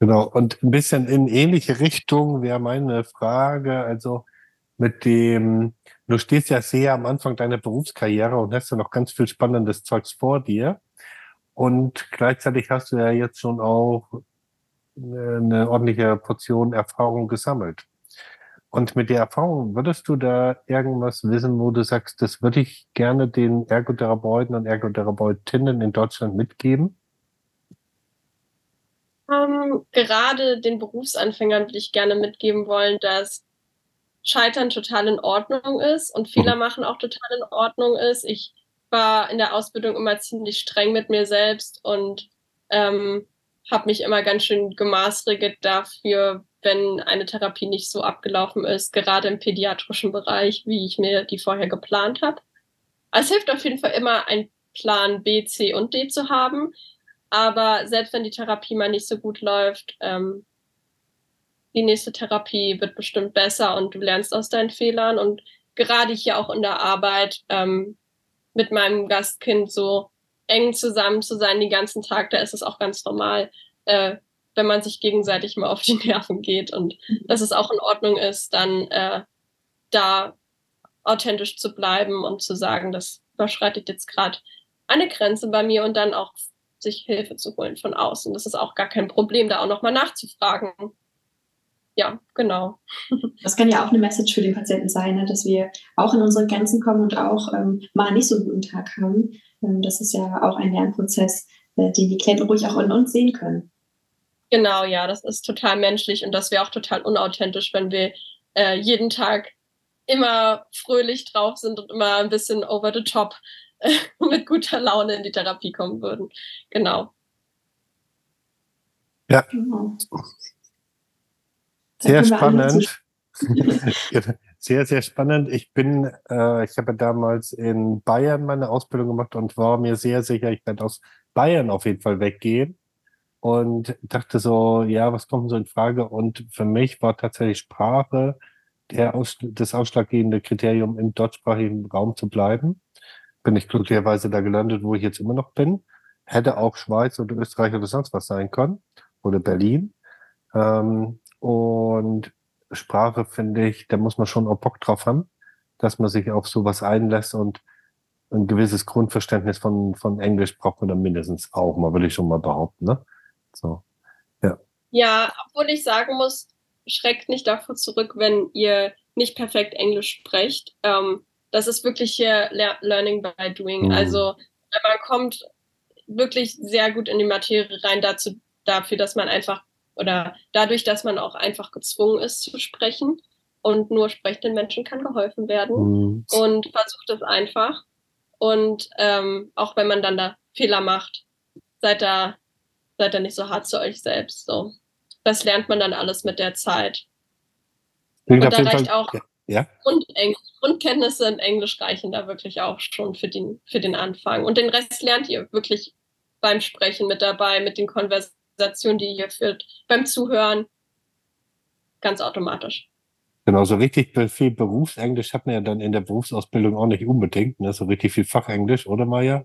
Genau, und ein bisschen in ähnliche Richtung wäre meine Frage, also mit dem, du stehst ja sehr am Anfang deiner Berufskarriere und hast ja noch ganz viel spannendes Zeugs vor dir. Und gleichzeitig hast du ja jetzt schon auch eine ordentliche Portion Erfahrung gesammelt. Und mit der Erfahrung, würdest du da irgendwas wissen, wo du sagst, das würde ich gerne den Ergotherapeuten und Ergotherapeutinnen in Deutschland mitgeben? Um, ähm, gerade den Berufsanfängern würde ich gerne mitgeben wollen, dass Scheitern total in Ordnung ist und Fehler machen auch total in Ordnung ist. Ich war in der Ausbildung immer ziemlich streng mit mir selbst und ähm, habe mich immer ganz schön gemaßregelt dafür, wenn eine Therapie nicht so abgelaufen ist, gerade im pädiatrischen Bereich, wie ich mir die vorher geplant habe. Es hilft auf jeden Fall immer, einen Plan B, C und D zu haben. Aber selbst wenn die Therapie mal nicht so gut läuft, ähm, die nächste Therapie wird bestimmt besser und du lernst aus deinen Fehlern. Und gerade hier auch in der Arbeit ähm, mit meinem Gastkind so eng zusammen zu sein den ganzen Tag, da ist es auch ganz normal, äh, wenn man sich gegenseitig mal auf die Nerven geht und dass es auch in Ordnung ist, dann äh, da authentisch zu bleiben und zu sagen, das überschreitet jetzt gerade eine Grenze bei mir und dann auch sich Hilfe zu holen von außen. Das ist auch gar kein Problem, da auch nochmal nachzufragen ja, genau. Das kann ja auch eine Message für den Patienten sein, ne? dass wir auch in unsere Grenzen kommen und auch ähm, mal nicht so einen guten Tag haben. Ähm, das ist ja auch ein Lernprozess, äh, den die Klienten ruhig auch in uns sehen können. Genau, ja, das ist total menschlich und das wäre auch total unauthentisch, wenn wir äh, jeden Tag immer fröhlich drauf sind und immer ein bisschen over the top äh, mit guter Laune in die Therapie kommen würden. Genau. Ja. Genau. Sehr spannend. sehr, sehr spannend. Ich bin, äh, ich habe damals in Bayern meine Ausbildung gemacht und war mir sehr sicher, ich werde aus Bayern auf jeden Fall weggehen. Und dachte so, ja, was kommt so in Frage? Und für mich war tatsächlich Sprache der Aus das ausschlaggebende Kriterium, im deutschsprachigen Raum zu bleiben. Bin ich glücklicherweise da gelandet, wo ich jetzt immer noch bin. Hätte auch Schweiz oder Österreich oder sonst was sein können. Oder Berlin. Ähm, und Sprache finde ich, da muss man schon auch Bock drauf haben, dass man sich auf sowas einlässt und ein gewisses Grundverständnis von, von Englisch braucht man dann mindestens auch mal, würde ich schon mal behaupten, ne? So, ja. Ja, obwohl ich sagen muss, schreckt nicht davor zurück, wenn ihr nicht perfekt Englisch sprecht. Ähm, das ist wirklich hier Learning by Doing. Mhm. Also man kommt wirklich sehr gut in die Materie rein dazu, dafür, dass man einfach oder dadurch, dass man auch einfach gezwungen ist zu sprechen und nur sprechenden Menschen kann geholfen werden mhm. und versucht es einfach. Und ähm, auch wenn man dann da Fehler macht, seid da, seid da nicht so hart zu euch selbst. So. Das lernt man dann alles mit der Zeit. Klingt und da reicht Fall, auch ja. Grundeng Grundkenntnisse in Englisch reichen da wirklich auch schon für den, für den Anfang. Und den Rest lernt ihr wirklich beim Sprechen mit dabei, mit den Konversationen Konversation, die ihr führt, beim Zuhören, ganz automatisch. Genau, so richtig viel Berufsenglisch hat man ja dann in der Berufsausbildung auch nicht unbedingt, ne? so richtig viel Fachenglisch, oder Maja?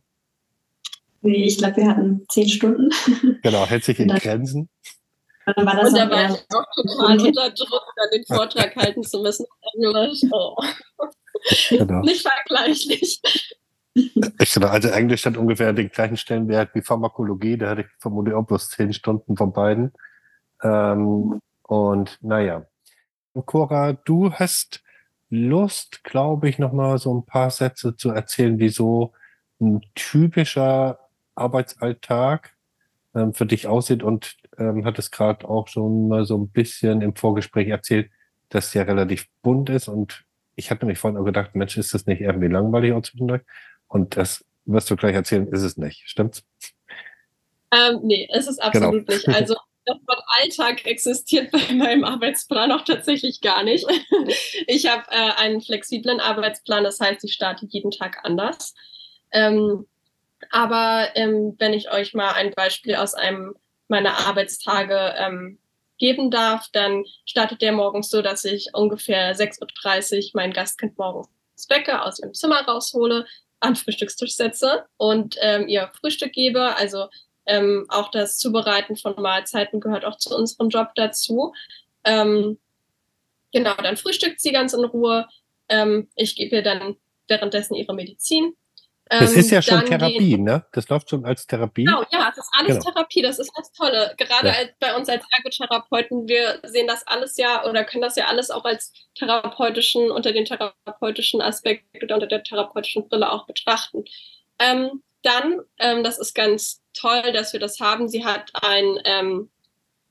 Nee, ich glaube, wir hatten zehn Stunden. Genau, hält sich in Grenzen. Und da war ich auch total unter Druck, dann den Vortrag halten zu müssen. Englisch, oh. Genau. Nicht vergleichlich. Also Englisch hat ungefähr den gleichen Stellenwert wie Pharmakologie. Da hatte ich vermutlich auch bloß zehn Stunden von beiden. Ähm, und naja. Cora, du hast Lust, glaube ich, nochmal so ein paar Sätze zu erzählen, wie so ein typischer Arbeitsalltag ähm, für dich aussieht und ähm, hat es gerade auch schon mal so ein bisschen im Vorgespräch erzählt, dass der relativ bunt ist und ich hatte mich vorhin auch gedacht, Mensch, ist das nicht irgendwie langweilig auch zwischendurch? Und das wirst du gleich erzählen, ist es nicht. Stimmt's? Ähm, nee, es ist genau. absolut genau. nicht. Also das Wort Alltag existiert bei meinem Arbeitsplan auch tatsächlich gar nicht. Ich habe äh, einen flexiblen Arbeitsplan, das heißt, ich starte jeden Tag anders. Ähm, aber ähm, wenn ich euch mal ein Beispiel aus einem meiner Arbeitstage ähm, geben darf, dann startet der morgens so, dass ich ungefähr 6.30 Uhr mein Gastkind morgens wecke, aus ihrem Zimmer raushole, an Frühstückstisch setze und ähm, ihr Frühstück gebe. Also ähm, auch das Zubereiten von Mahlzeiten gehört auch zu unserem Job dazu. Ähm, genau, dann frühstückt sie ganz in Ruhe. Ähm, ich gebe ihr dann währenddessen ihre Medizin. Das ist ja ähm, schon Therapie, gehen, ne? Das läuft schon als Therapie. Genau, ja, das ist alles genau. Therapie. Das ist das Tolle. Gerade ja. als, bei uns als Ergotherapeuten, wir sehen das alles ja oder können das ja alles auch als therapeutischen, unter den therapeutischen Aspekt oder unter der therapeutischen Brille auch betrachten. Ähm, dann, ähm, das ist ganz toll, dass wir das haben. Sie hat einen ähm,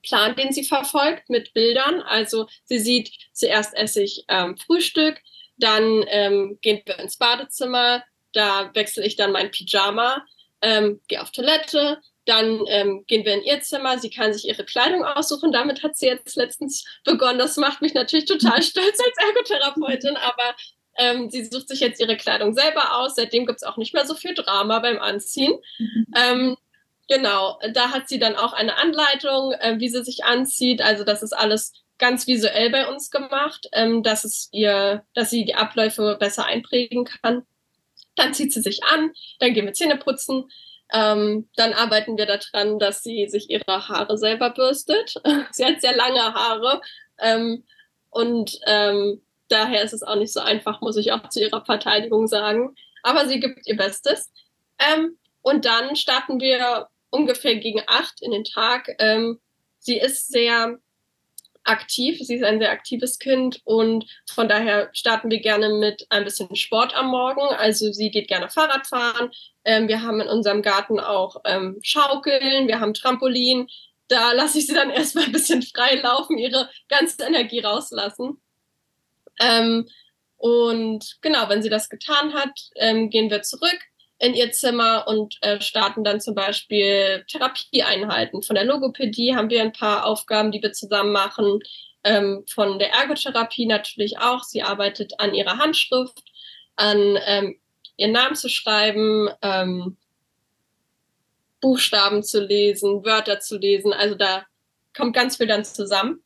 Plan, den sie verfolgt mit Bildern. Also sie sieht, zuerst esse ich ähm, Frühstück, dann ähm, gehen wir ins Badezimmer, da wechsle ich dann mein Pyjama, ähm, gehe auf Toilette, dann ähm, gehen wir in ihr Zimmer. Sie kann sich ihre Kleidung aussuchen. Damit hat sie jetzt letztens begonnen. Das macht mich natürlich total stolz als Ergotherapeutin, aber ähm, sie sucht sich jetzt ihre Kleidung selber aus. Seitdem gibt es auch nicht mehr so viel Drama beim Anziehen. Mhm. Ähm, genau, da hat sie dann auch eine Anleitung, äh, wie sie sich anzieht. Also das ist alles ganz visuell bei uns gemacht, ähm, dass es ihr, dass sie die Abläufe besser einprägen kann. Dann zieht sie sich an, dann gehen wir Zähne putzen. Ähm, dann arbeiten wir daran, dass sie sich ihre Haare selber bürstet. sie hat sehr lange Haare ähm, und ähm, daher ist es auch nicht so einfach, muss ich auch zu ihrer Verteidigung sagen. Aber sie gibt ihr Bestes. Ähm, und dann starten wir ungefähr gegen acht in den Tag. Ähm, sie ist sehr aktiv. Sie ist ein sehr aktives Kind und von daher starten wir gerne mit ein bisschen Sport am Morgen. Also sie geht gerne Fahrrad fahren. Ähm, wir haben in unserem Garten auch ähm, Schaukeln, wir haben Trampolin. Da lasse ich sie dann erstmal ein bisschen frei laufen, ihre ganze Energie rauslassen. Ähm, und genau, wenn sie das getan hat, ähm, gehen wir zurück in ihr Zimmer und äh, starten dann zum Beispiel Therapieeinheiten. Von der Logopädie haben wir ein paar Aufgaben, die wir zusammen machen. Ähm, von der Ergotherapie natürlich auch. Sie arbeitet an ihrer Handschrift, an ähm, ihren Namen zu schreiben, ähm, Buchstaben zu lesen, Wörter zu lesen. Also da kommt ganz viel dann zusammen.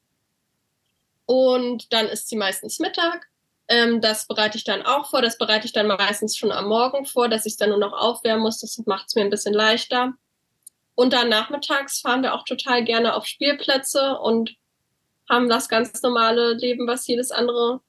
Und dann ist sie meistens Mittag ähm, das bereite ich dann auch vor. Das bereite ich dann meistens schon am Morgen vor, dass ich es dann nur noch aufwärmen muss. Das macht es mir ein bisschen leichter. Und dann nachmittags fahren wir auch total gerne auf Spielplätze und haben das ganz normale Leben, was jedes andere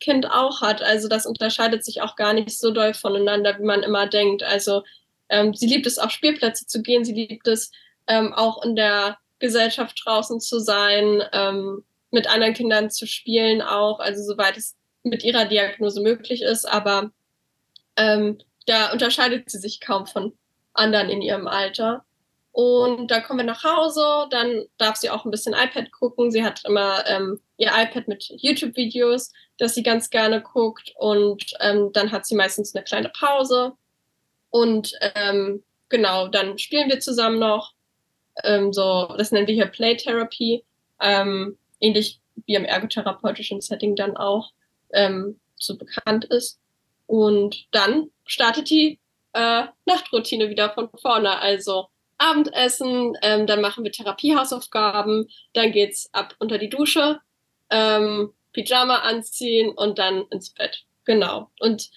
Kind auch hat. Also das unterscheidet sich auch gar nicht so doll voneinander, wie man immer denkt. Also ähm, sie liebt es, auf Spielplätze zu gehen. Sie liebt es, ähm, auch in der Gesellschaft draußen zu sein, ähm, mit anderen Kindern zu spielen auch. Also soweit es mit ihrer Diagnose möglich ist, aber ähm, da unterscheidet sie sich kaum von anderen in ihrem Alter. Und dann kommen wir nach Hause, dann darf sie auch ein bisschen iPad gucken. Sie hat immer ähm, ihr iPad mit YouTube-Videos, das sie ganz gerne guckt. Und ähm, dann hat sie meistens eine kleine Pause. Und ähm, genau, dann spielen wir zusammen noch. Ähm, so, das nennen wir hier Play Therapy. Ähm, ähnlich wie im ergotherapeutischen Setting dann auch ähm, so bekannt ist. Und dann startet die äh, Nachtroutine wieder von vorne. Also Abendessen, ähm, dann machen wir Therapiehausaufgaben, dann geht's ab unter die Dusche, ähm, Pyjama anziehen und dann ins Bett. Genau. Und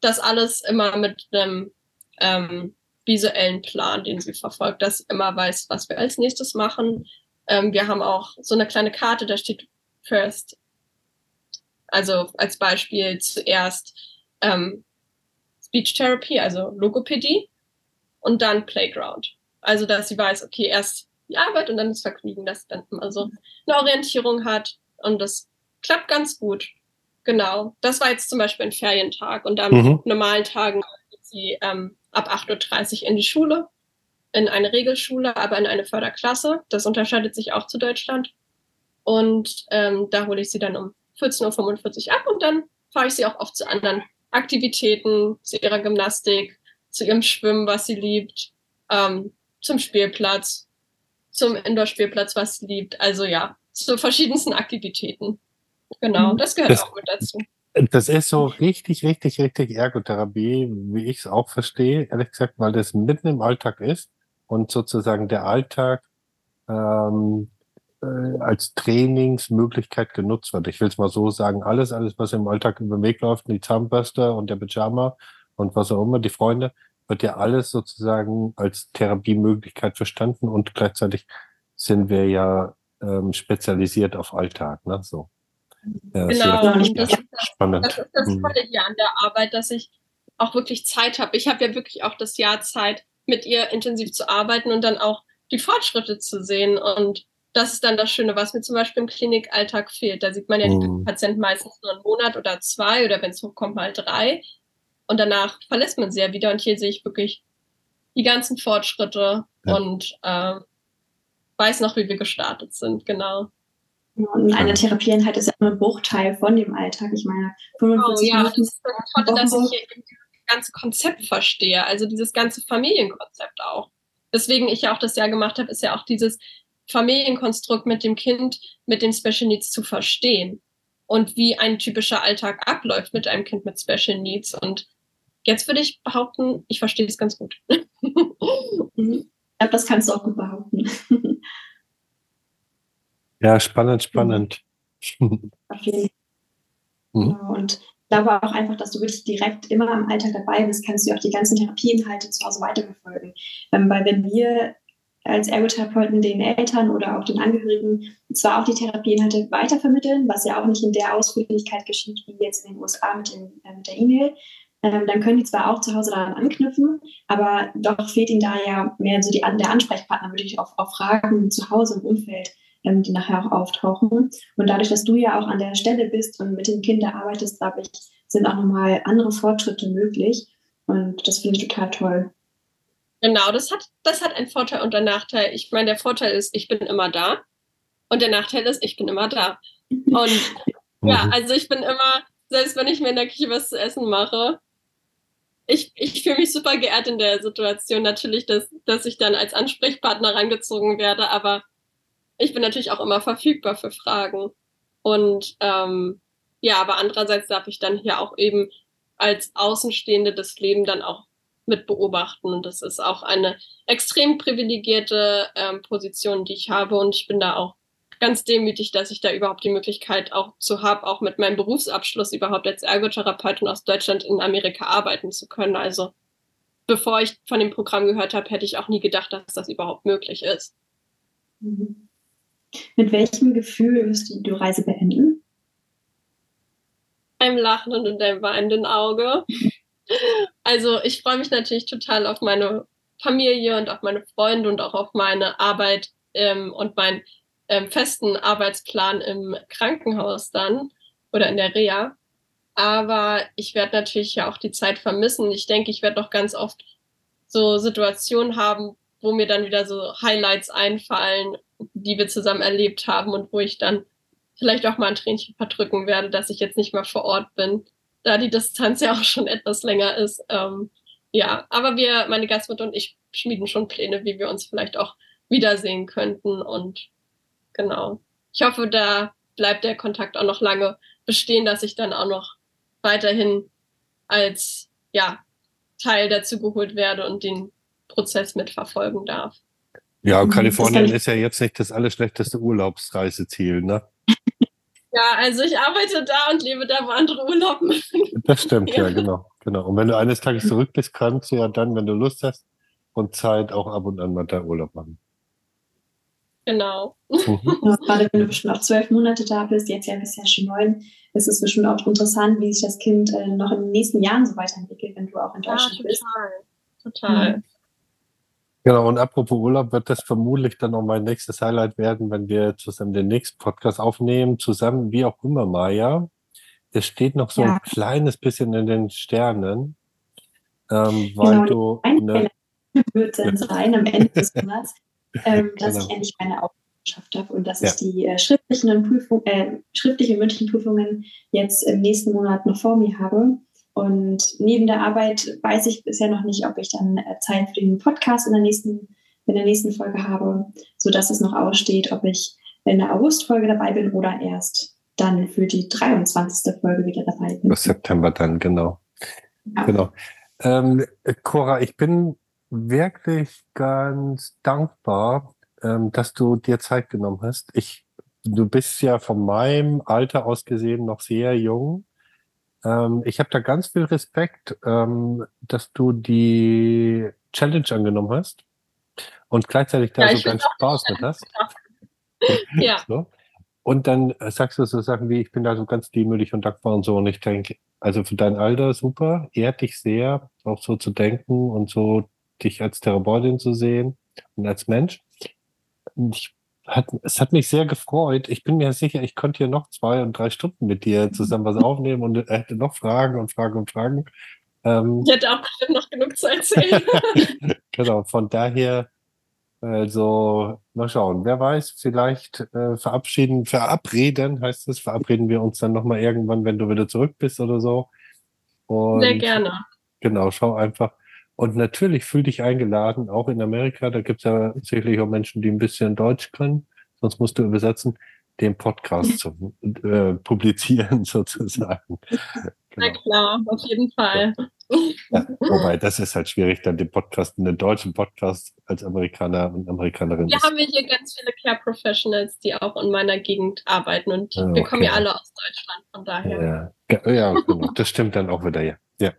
das alles immer mit einem ähm, visuellen Plan, den sie verfolgt, dass sie immer weiß, was wir als nächstes machen. Ähm, wir haben auch so eine kleine Karte, da steht First. Also als Beispiel zuerst ähm, Speech Therapy, also Logopädie und dann Playground. Also dass sie weiß, okay, erst die Arbeit und dann das Vergnügen, dass sie dann immer so eine Orientierung hat und das klappt ganz gut. Genau. Das war jetzt zum Beispiel ein Ferientag und an mhm. normalen Tagen geht sie ähm, ab 8.30 Uhr in die Schule, in eine Regelschule, aber in eine Förderklasse. Das unterscheidet sich auch zu Deutschland. Und ähm, da hole ich sie dann um 14.45 Uhr ab und dann fahre ich sie auch oft zu anderen Aktivitäten, zu ihrer Gymnastik, zu ihrem Schwimmen, was sie liebt, ähm, zum Spielplatz, zum Indoor-Spielplatz, was sie liebt. Also ja, zu verschiedensten Aktivitäten. Genau, mhm. das gehört das, auch mit dazu. Das ist so richtig, richtig, richtig Ergotherapie, wie ich es auch verstehe, ehrlich gesagt, weil das mitten im Alltag ist und sozusagen der Alltag ähm, äh, als Trainingsmöglichkeit genutzt wird. Ich will es mal so sagen, alles, alles, was im Alltag über den Weg läuft, die Zahnbürste und der Pyjama und was auch immer, die Freunde, wird ja alles sozusagen als Therapiemöglichkeit verstanden und gleichzeitig sind wir ja ähm, spezialisiert auf Alltag, ne? So. Ja, genau, das, ist das, spannend. das ist das mhm. Tolle hier an der Arbeit, dass ich auch wirklich Zeit habe. Ich habe ja wirklich auch das Jahr Zeit, mit ihr intensiv zu arbeiten und dann auch die Fortschritte zu sehen. Und das ist dann das Schöne, was mir zum Beispiel im Klinikalltag fehlt. Da sieht man ja die mhm. Patienten meistens nur einen Monat oder zwei oder wenn es hochkommt, mal drei. Und danach verlässt man sie ja wieder. Und hier sehe ich wirklich die ganzen Fortschritte ja. und äh, weiß noch, wie wir gestartet sind, genau. Und eine Therapieeinheit ist ja nur ein Bruchteil von dem Alltag. Ich meine, 45 oh, ja, Minuten. Das ist toll, dass ich hier das ganze Konzept verstehe, also dieses ganze Familienkonzept auch. Deswegen ich ja auch das Jahr gemacht habe, ist ja auch dieses Familienkonstrukt mit dem Kind, mit den Special Needs zu verstehen und wie ein typischer Alltag abläuft mit einem Kind mit Special Needs. Und jetzt würde ich behaupten, ich verstehe es ganz gut. ich glaube, das kannst du auch gut behaupten. Ja, spannend, spannend. Jeden Fall. Mhm. Und ich glaube auch einfach, dass du wirklich direkt immer im Alltag dabei bist, kannst du auch die ganzen Therapieinhalte zu Hause weiterverfolgen. Ähm, weil wenn wir als Ergotherapeuten den Eltern oder auch den Angehörigen zwar auch die Therapieinhalte weitervermitteln, was ja auch nicht in der Ausführlichkeit geschieht wie jetzt in den USA mit, den, äh, mit der E-Mail, ähm, dann können die zwar auch zu Hause daran anknüpfen, aber doch fehlt ihnen da ja mehr so die, der Ansprechpartner wirklich auf, auf Fragen zu Hause im Umfeld, ähm, die nachher auch auftauchen. Und dadurch, dass du ja auch an der Stelle bist und mit den Kindern arbeitest, glaube ich, sind auch nochmal andere Fortschritte möglich. Und das finde ich total toll. Genau, das hat, das hat einen Vorteil und einen Nachteil. Ich meine, der Vorteil ist, ich bin immer da. Und der Nachteil ist, ich bin immer da. Und ja, also ich bin immer, selbst wenn ich mir in der Küche was zu essen mache, ich, ich fühle mich super geehrt in der Situation. Natürlich, dass, dass ich dann als Ansprechpartner rangezogen werde, aber ich bin natürlich auch immer verfügbar für Fragen. Und ähm, ja, aber andererseits darf ich dann hier auch eben als Außenstehende das Leben dann auch mit beobachten. Und das ist auch eine extrem privilegierte ähm, Position, die ich habe. Und ich bin da auch ganz demütig, dass ich da überhaupt die Möglichkeit auch zu habe, auch mit meinem Berufsabschluss überhaupt als Ergotherapeutin aus Deutschland in Amerika arbeiten zu können. Also bevor ich von dem Programm gehört habe, hätte ich auch nie gedacht, dass das überhaupt möglich ist. Mhm. Mit welchem Gefühl wirst du die Reise beenden? Einem lachenden und einem weinenden Auge. Also ich freue mich natürlich total auf meine Familie und auf meine Freunde und auch auf meine Arbeit ähm, und meinen ähm, festen Arbeitsplan im Krankenhaus dann oder in der Reha. Aber ich werde natürlich ja auch die Zeit vermissen. Ich denke, ich werde doch ganz oft so Situationen haben, wo mir dann wieder so Highlights einfallen, die wir zusammen erlebt haben und wo ich dann vielleicht auch mal ein Tränchen verdrücken werde, dass ich jetzt nicht mehr vor Ort bin da die Distanz ja auch schon etwas länger ist. Ähm, ja, aber wir, meine Gastmutter und ich, schmieden schon Pläne, wie wir uns vielleicht auch wiedersehen könnten. Und genau. Ich hoffe, da bleibt der Kontakt auch noch lange bestehen, dass ich dann auch noch weiterhin als ja, Teil dazu geholt werde und den Prozess mitverfolgen darf. Ja, und Kalifornien ist ja jetzt nicht das allerschlechteste Urlaubsreiseziel, ne? Ja, also ich arbeite da und lebe da, wo andere Urlaub machen. Das stimmt, ja. ja, genau, genau. Und wenn du eines Tages zurück bist, kannst du ja dann, wenn du Lust hast und Zeit, auch ab und an mal da Urlaub machen. Genau. Mhm. Gerade wenn du bestimmt auch zwölf Monate da bist, jetzt ja bisher schon neun, ist es bestimmt auch interessant, wie sich das Kind äh, noch in den nächsten Jahren so weiterentwickelt, wenn du auch in Deutschland ja, total, bist. Total. Mhm. Genau, und apropos Urlaub wird das vermutlich dann auch mein nächstes Highlight werden, wenn wir zusammen den nächsten Podcast aufnehmen, zusammen, wie auch immer, Maya. Es steht noch so ja. ein kleines bisschen in den Sternen, ähm, weil genau, du. Ne, wird dann sein am Ende des Monats, ähm, dass genau. ich endlich meine Aufgabe geschafft habe und dass ja. ich die äh, schriftlichen Prüfung, äh, schriftliche mündlichen Prüfungen jetzt im nächsten Monat noch vor mir habe. Und neben der Arbeit weiß ich bisher noch nicht, ob ich dann äh, Zeit für den Podcast in der nächsten, in der nächsten Folge habe, sodass es noch aussteht, ob ich in der Augustfolge dabei bin oder erst dann für die 23. Folge wieder dabei bin. Bis September dann, genau. Ja. Genau. Ähm, Cora, ich bin wirklich ganz dankbar, ähm, dass du dir Zeit genommen hast. Ich, du bist ja von meinem Alter aus gesehen noch sehr jung. Ähm, ich habe da ganz viel Respekt, ähm, dass du die Challenge angenommen hast und gleichzeitig da ja, so ganz Spaß mit hast. ja. So. Und dann sagst du so Sachen wie, ich bin da so ganz demütig und dankbar und so. Und ich denke, also für dein Alter super, ehrt dich sehr, auch so zu denken und so dich als Therapeutin zu sehen und als Mensch. Ich hat, es hat mich sehr gefreut. Ich bin mir sicher, ich konnte hier noch zwei und drei Stunden mit dir zusammen was aufnehmen und hätte noch Fragen und Fragen und Fragen. Ähm, ich hätte auch bestimmt noch genug zu erzählen. genau, von daher, also mal schauen. Wer weiß, vielleicht äh, verabschieden, verabreden heißt es, verabreden wir uns dann nochmal irgendwann, wenn du wieder zurück bist oder so. Und, Sehr gerne. Genau, schau einfach. Und natürlich fühl dich eingeladen, auch in Amerika, da gibt es ja sicherlich auch Menschen, die ein bisschen Deutsch können, sonst musst du übersetzen, den Podcast zu äh, publizieren sozusagen. Genau. Na klar, auf jeden Fall. Ja, wobei, das ist halt schwierig, dann den Podcast, einen deutschen Podcast als Amerikaner und Amerikanerin. Wir haben hier ganz viele Care Professionals, die auch in meiner Gegend arbeiten und okay. wir kommen ja alle aus Deutschland, von daher. Ja, ja genau. das stimmt dann auch wieder, ja. ja.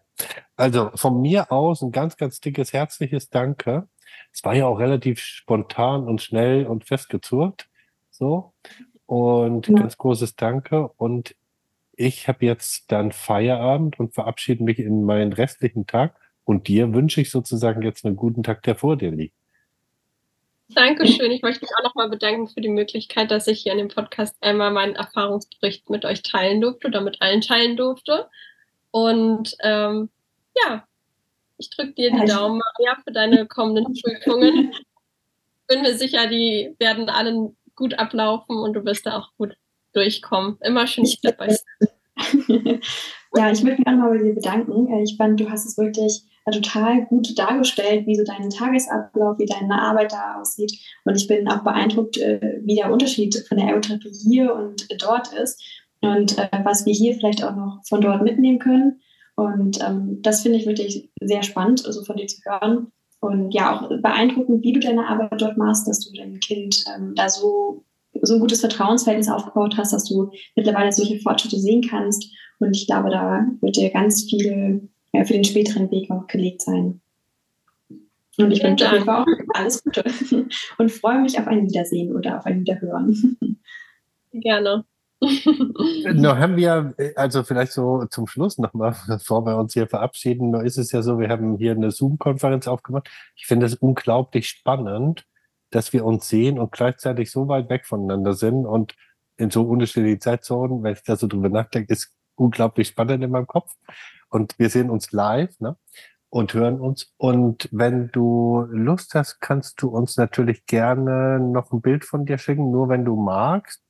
Also von mir aus ein ganz, ganz dickes herzliches Danke. Es war ja auch relativ spontan und schnell und festgezurrt. So. Und ja. ganz großes Danke. Und ich habe jetzt dann Feierabend und verabschiede mich in meinen restlichen Tag. Und dir wünsche ich sozusagen jetzt einen guten Tag, der vor dir liegt. Dankeschön. Ich möchte mich auch nochmal bedanken für die Möglichkeit, dass ich hier in dem Podcast einmal meinen Erfahrungsbericht mit euch teilen durfte oder mit allen teilen durfte. Und ähm, ja, ich drücke dir die Daumen, Maria, für deine kommenden Prüfungen. Bin mir sicher, die werden alle gut ablaufen und du wirst da auch gut durchkommen. Immer schön Step by Step. ja, ich möchte mich auch nochmal bei dir bedanken. Ich fand, du hast es wirklich total gut dargestellt, wie so dein Tagesablauf, wie deine Arbeit da aussieht. Und ich bin auch beeindruckt, äh, wie der Unterschied von der Ergotherapie hier und dort ist und äh, was wir hier vielleicht auch noch von dort mitnehmen können. Und ähm, das finde ich wirklich sehr spannend, also von dir zu hören. Und ja, auch beeindruckend, wie du deine Arbeit dort machst, dass du deinem Kind ähm, da so, so ein gutes Vertrauensverhältnis aufgebaut hast, dass du mittlerweile solche Fortschritte sehen kannst. Und ich glaube, da wird dir ganz viel äh, für den späteren Weg auch gelegt sein. Und ich wünsche Fall auch alles Gute und freue mich auf ein Wiedersehen oder auf ein Wiederhören. Gerne. Nur haben wir, also vielleicht so zum Schluss nochmal, bevor wir uns hier verabschieden, nur ist es ja so, wir haben hier eine Zoom-Konferenz aufgemacht. Ich finde es unglaublich spannend, dass wir uns sehen und gleichzeitig so weit weg voneinander sind und in so unterschiedlichen Zeitzonen, wenn ich da so drüber nachdenke, ist unglaublich spannend in meinem Kopf. Und wir sehen uns live, ne? Und hören uns. Und wenn du Lust hast, kannst du uns natürlich gerne noch ein Bild von dir schicken, nur wenn du magst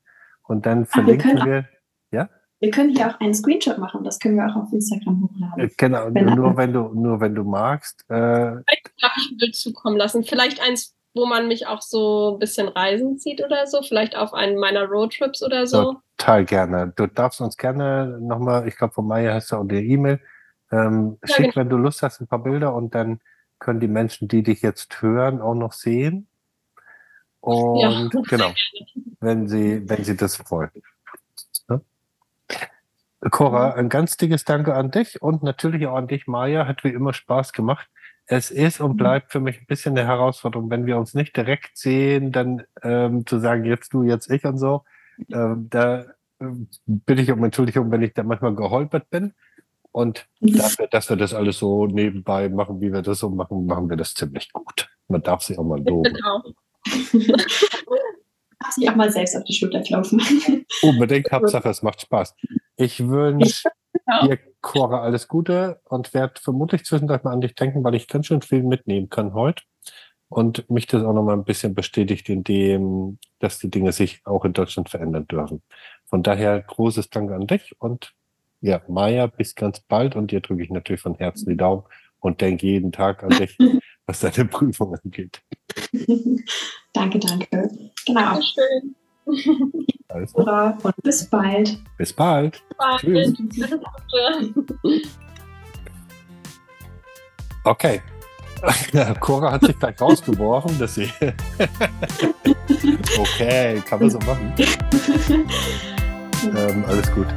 und dann verlinken Ach, wir, wir ja? Wir können hier auch einen Screenshot machen, das können wir auch auf Instagram hochladen. Äh, genau, wenn nur wenn du, nur wenn du magst. Äh, Vielleicht darf ich ein Bild zukommen lassen. Vielleicht eins, wo man mich auch so ein bisschen reisen sieht oder so, vielleicht auf einen meiner Roadtrips oder so. Total gerne. Du darfst uns gerne nochmal, ich glaube von Maya hast du auch die E-Mail, ähm, ja, schick, genau. wenn du Lust hast, ein paar Bilder und dann können die Menschen, die dich jetzt hören, auch noch sehen. Und ja. genau, wenn sie, wenn sie das wollen. Ja? Cora, ein ganz dickes Danke an dich und natürlich auch an dich, Maja. Hat wie immer Spaß gemacht. Es ist und mhm. bleibt für mich ein bisschen eine Herausforderung, wenn wir uns nicht direkt sehen, dann ähm, zu sagen, jetzt du, jetzt ich und so. Ähm, da äh, bitte ich um Entschuldigung, wenn ich da manchmal geholpert bin. Und mhm. dafür, dass wir das alles so nebenbei machen, wie wir das so machen, machen wir das ziemlich gut. Man darf sich auch mal loben. Genau. darf sich auch mal selbst auf die Schulter klopfen. Unbedingt, Hauptsache es macht Spaß. Ich wünsche genau. dir, Cora, alles Gute und werde vermutlich zwischendurch mal an dich denken, weil ich ganz schön viel mitnehmen kann heute. Und mich das auch noch mal ein bisschen bestätigt in dem, dass die Dinge sich auch in Deutschland verändern dürfen. Von daher großes Dank an dich und ja, Maja, bis ganz bald und dir drücke ich natürlich von Herzen die Daumen und denke jeden Tag an dich, was deine Prüfung angeht. danke, danke. Genau. Schön. Also. Und bis bald. Bis bald. Bis bald. Tschüss. Okay. Cora hat sich gleich rausgeworfen, dass sie. okay, kann man so machen. ähm, alles gut.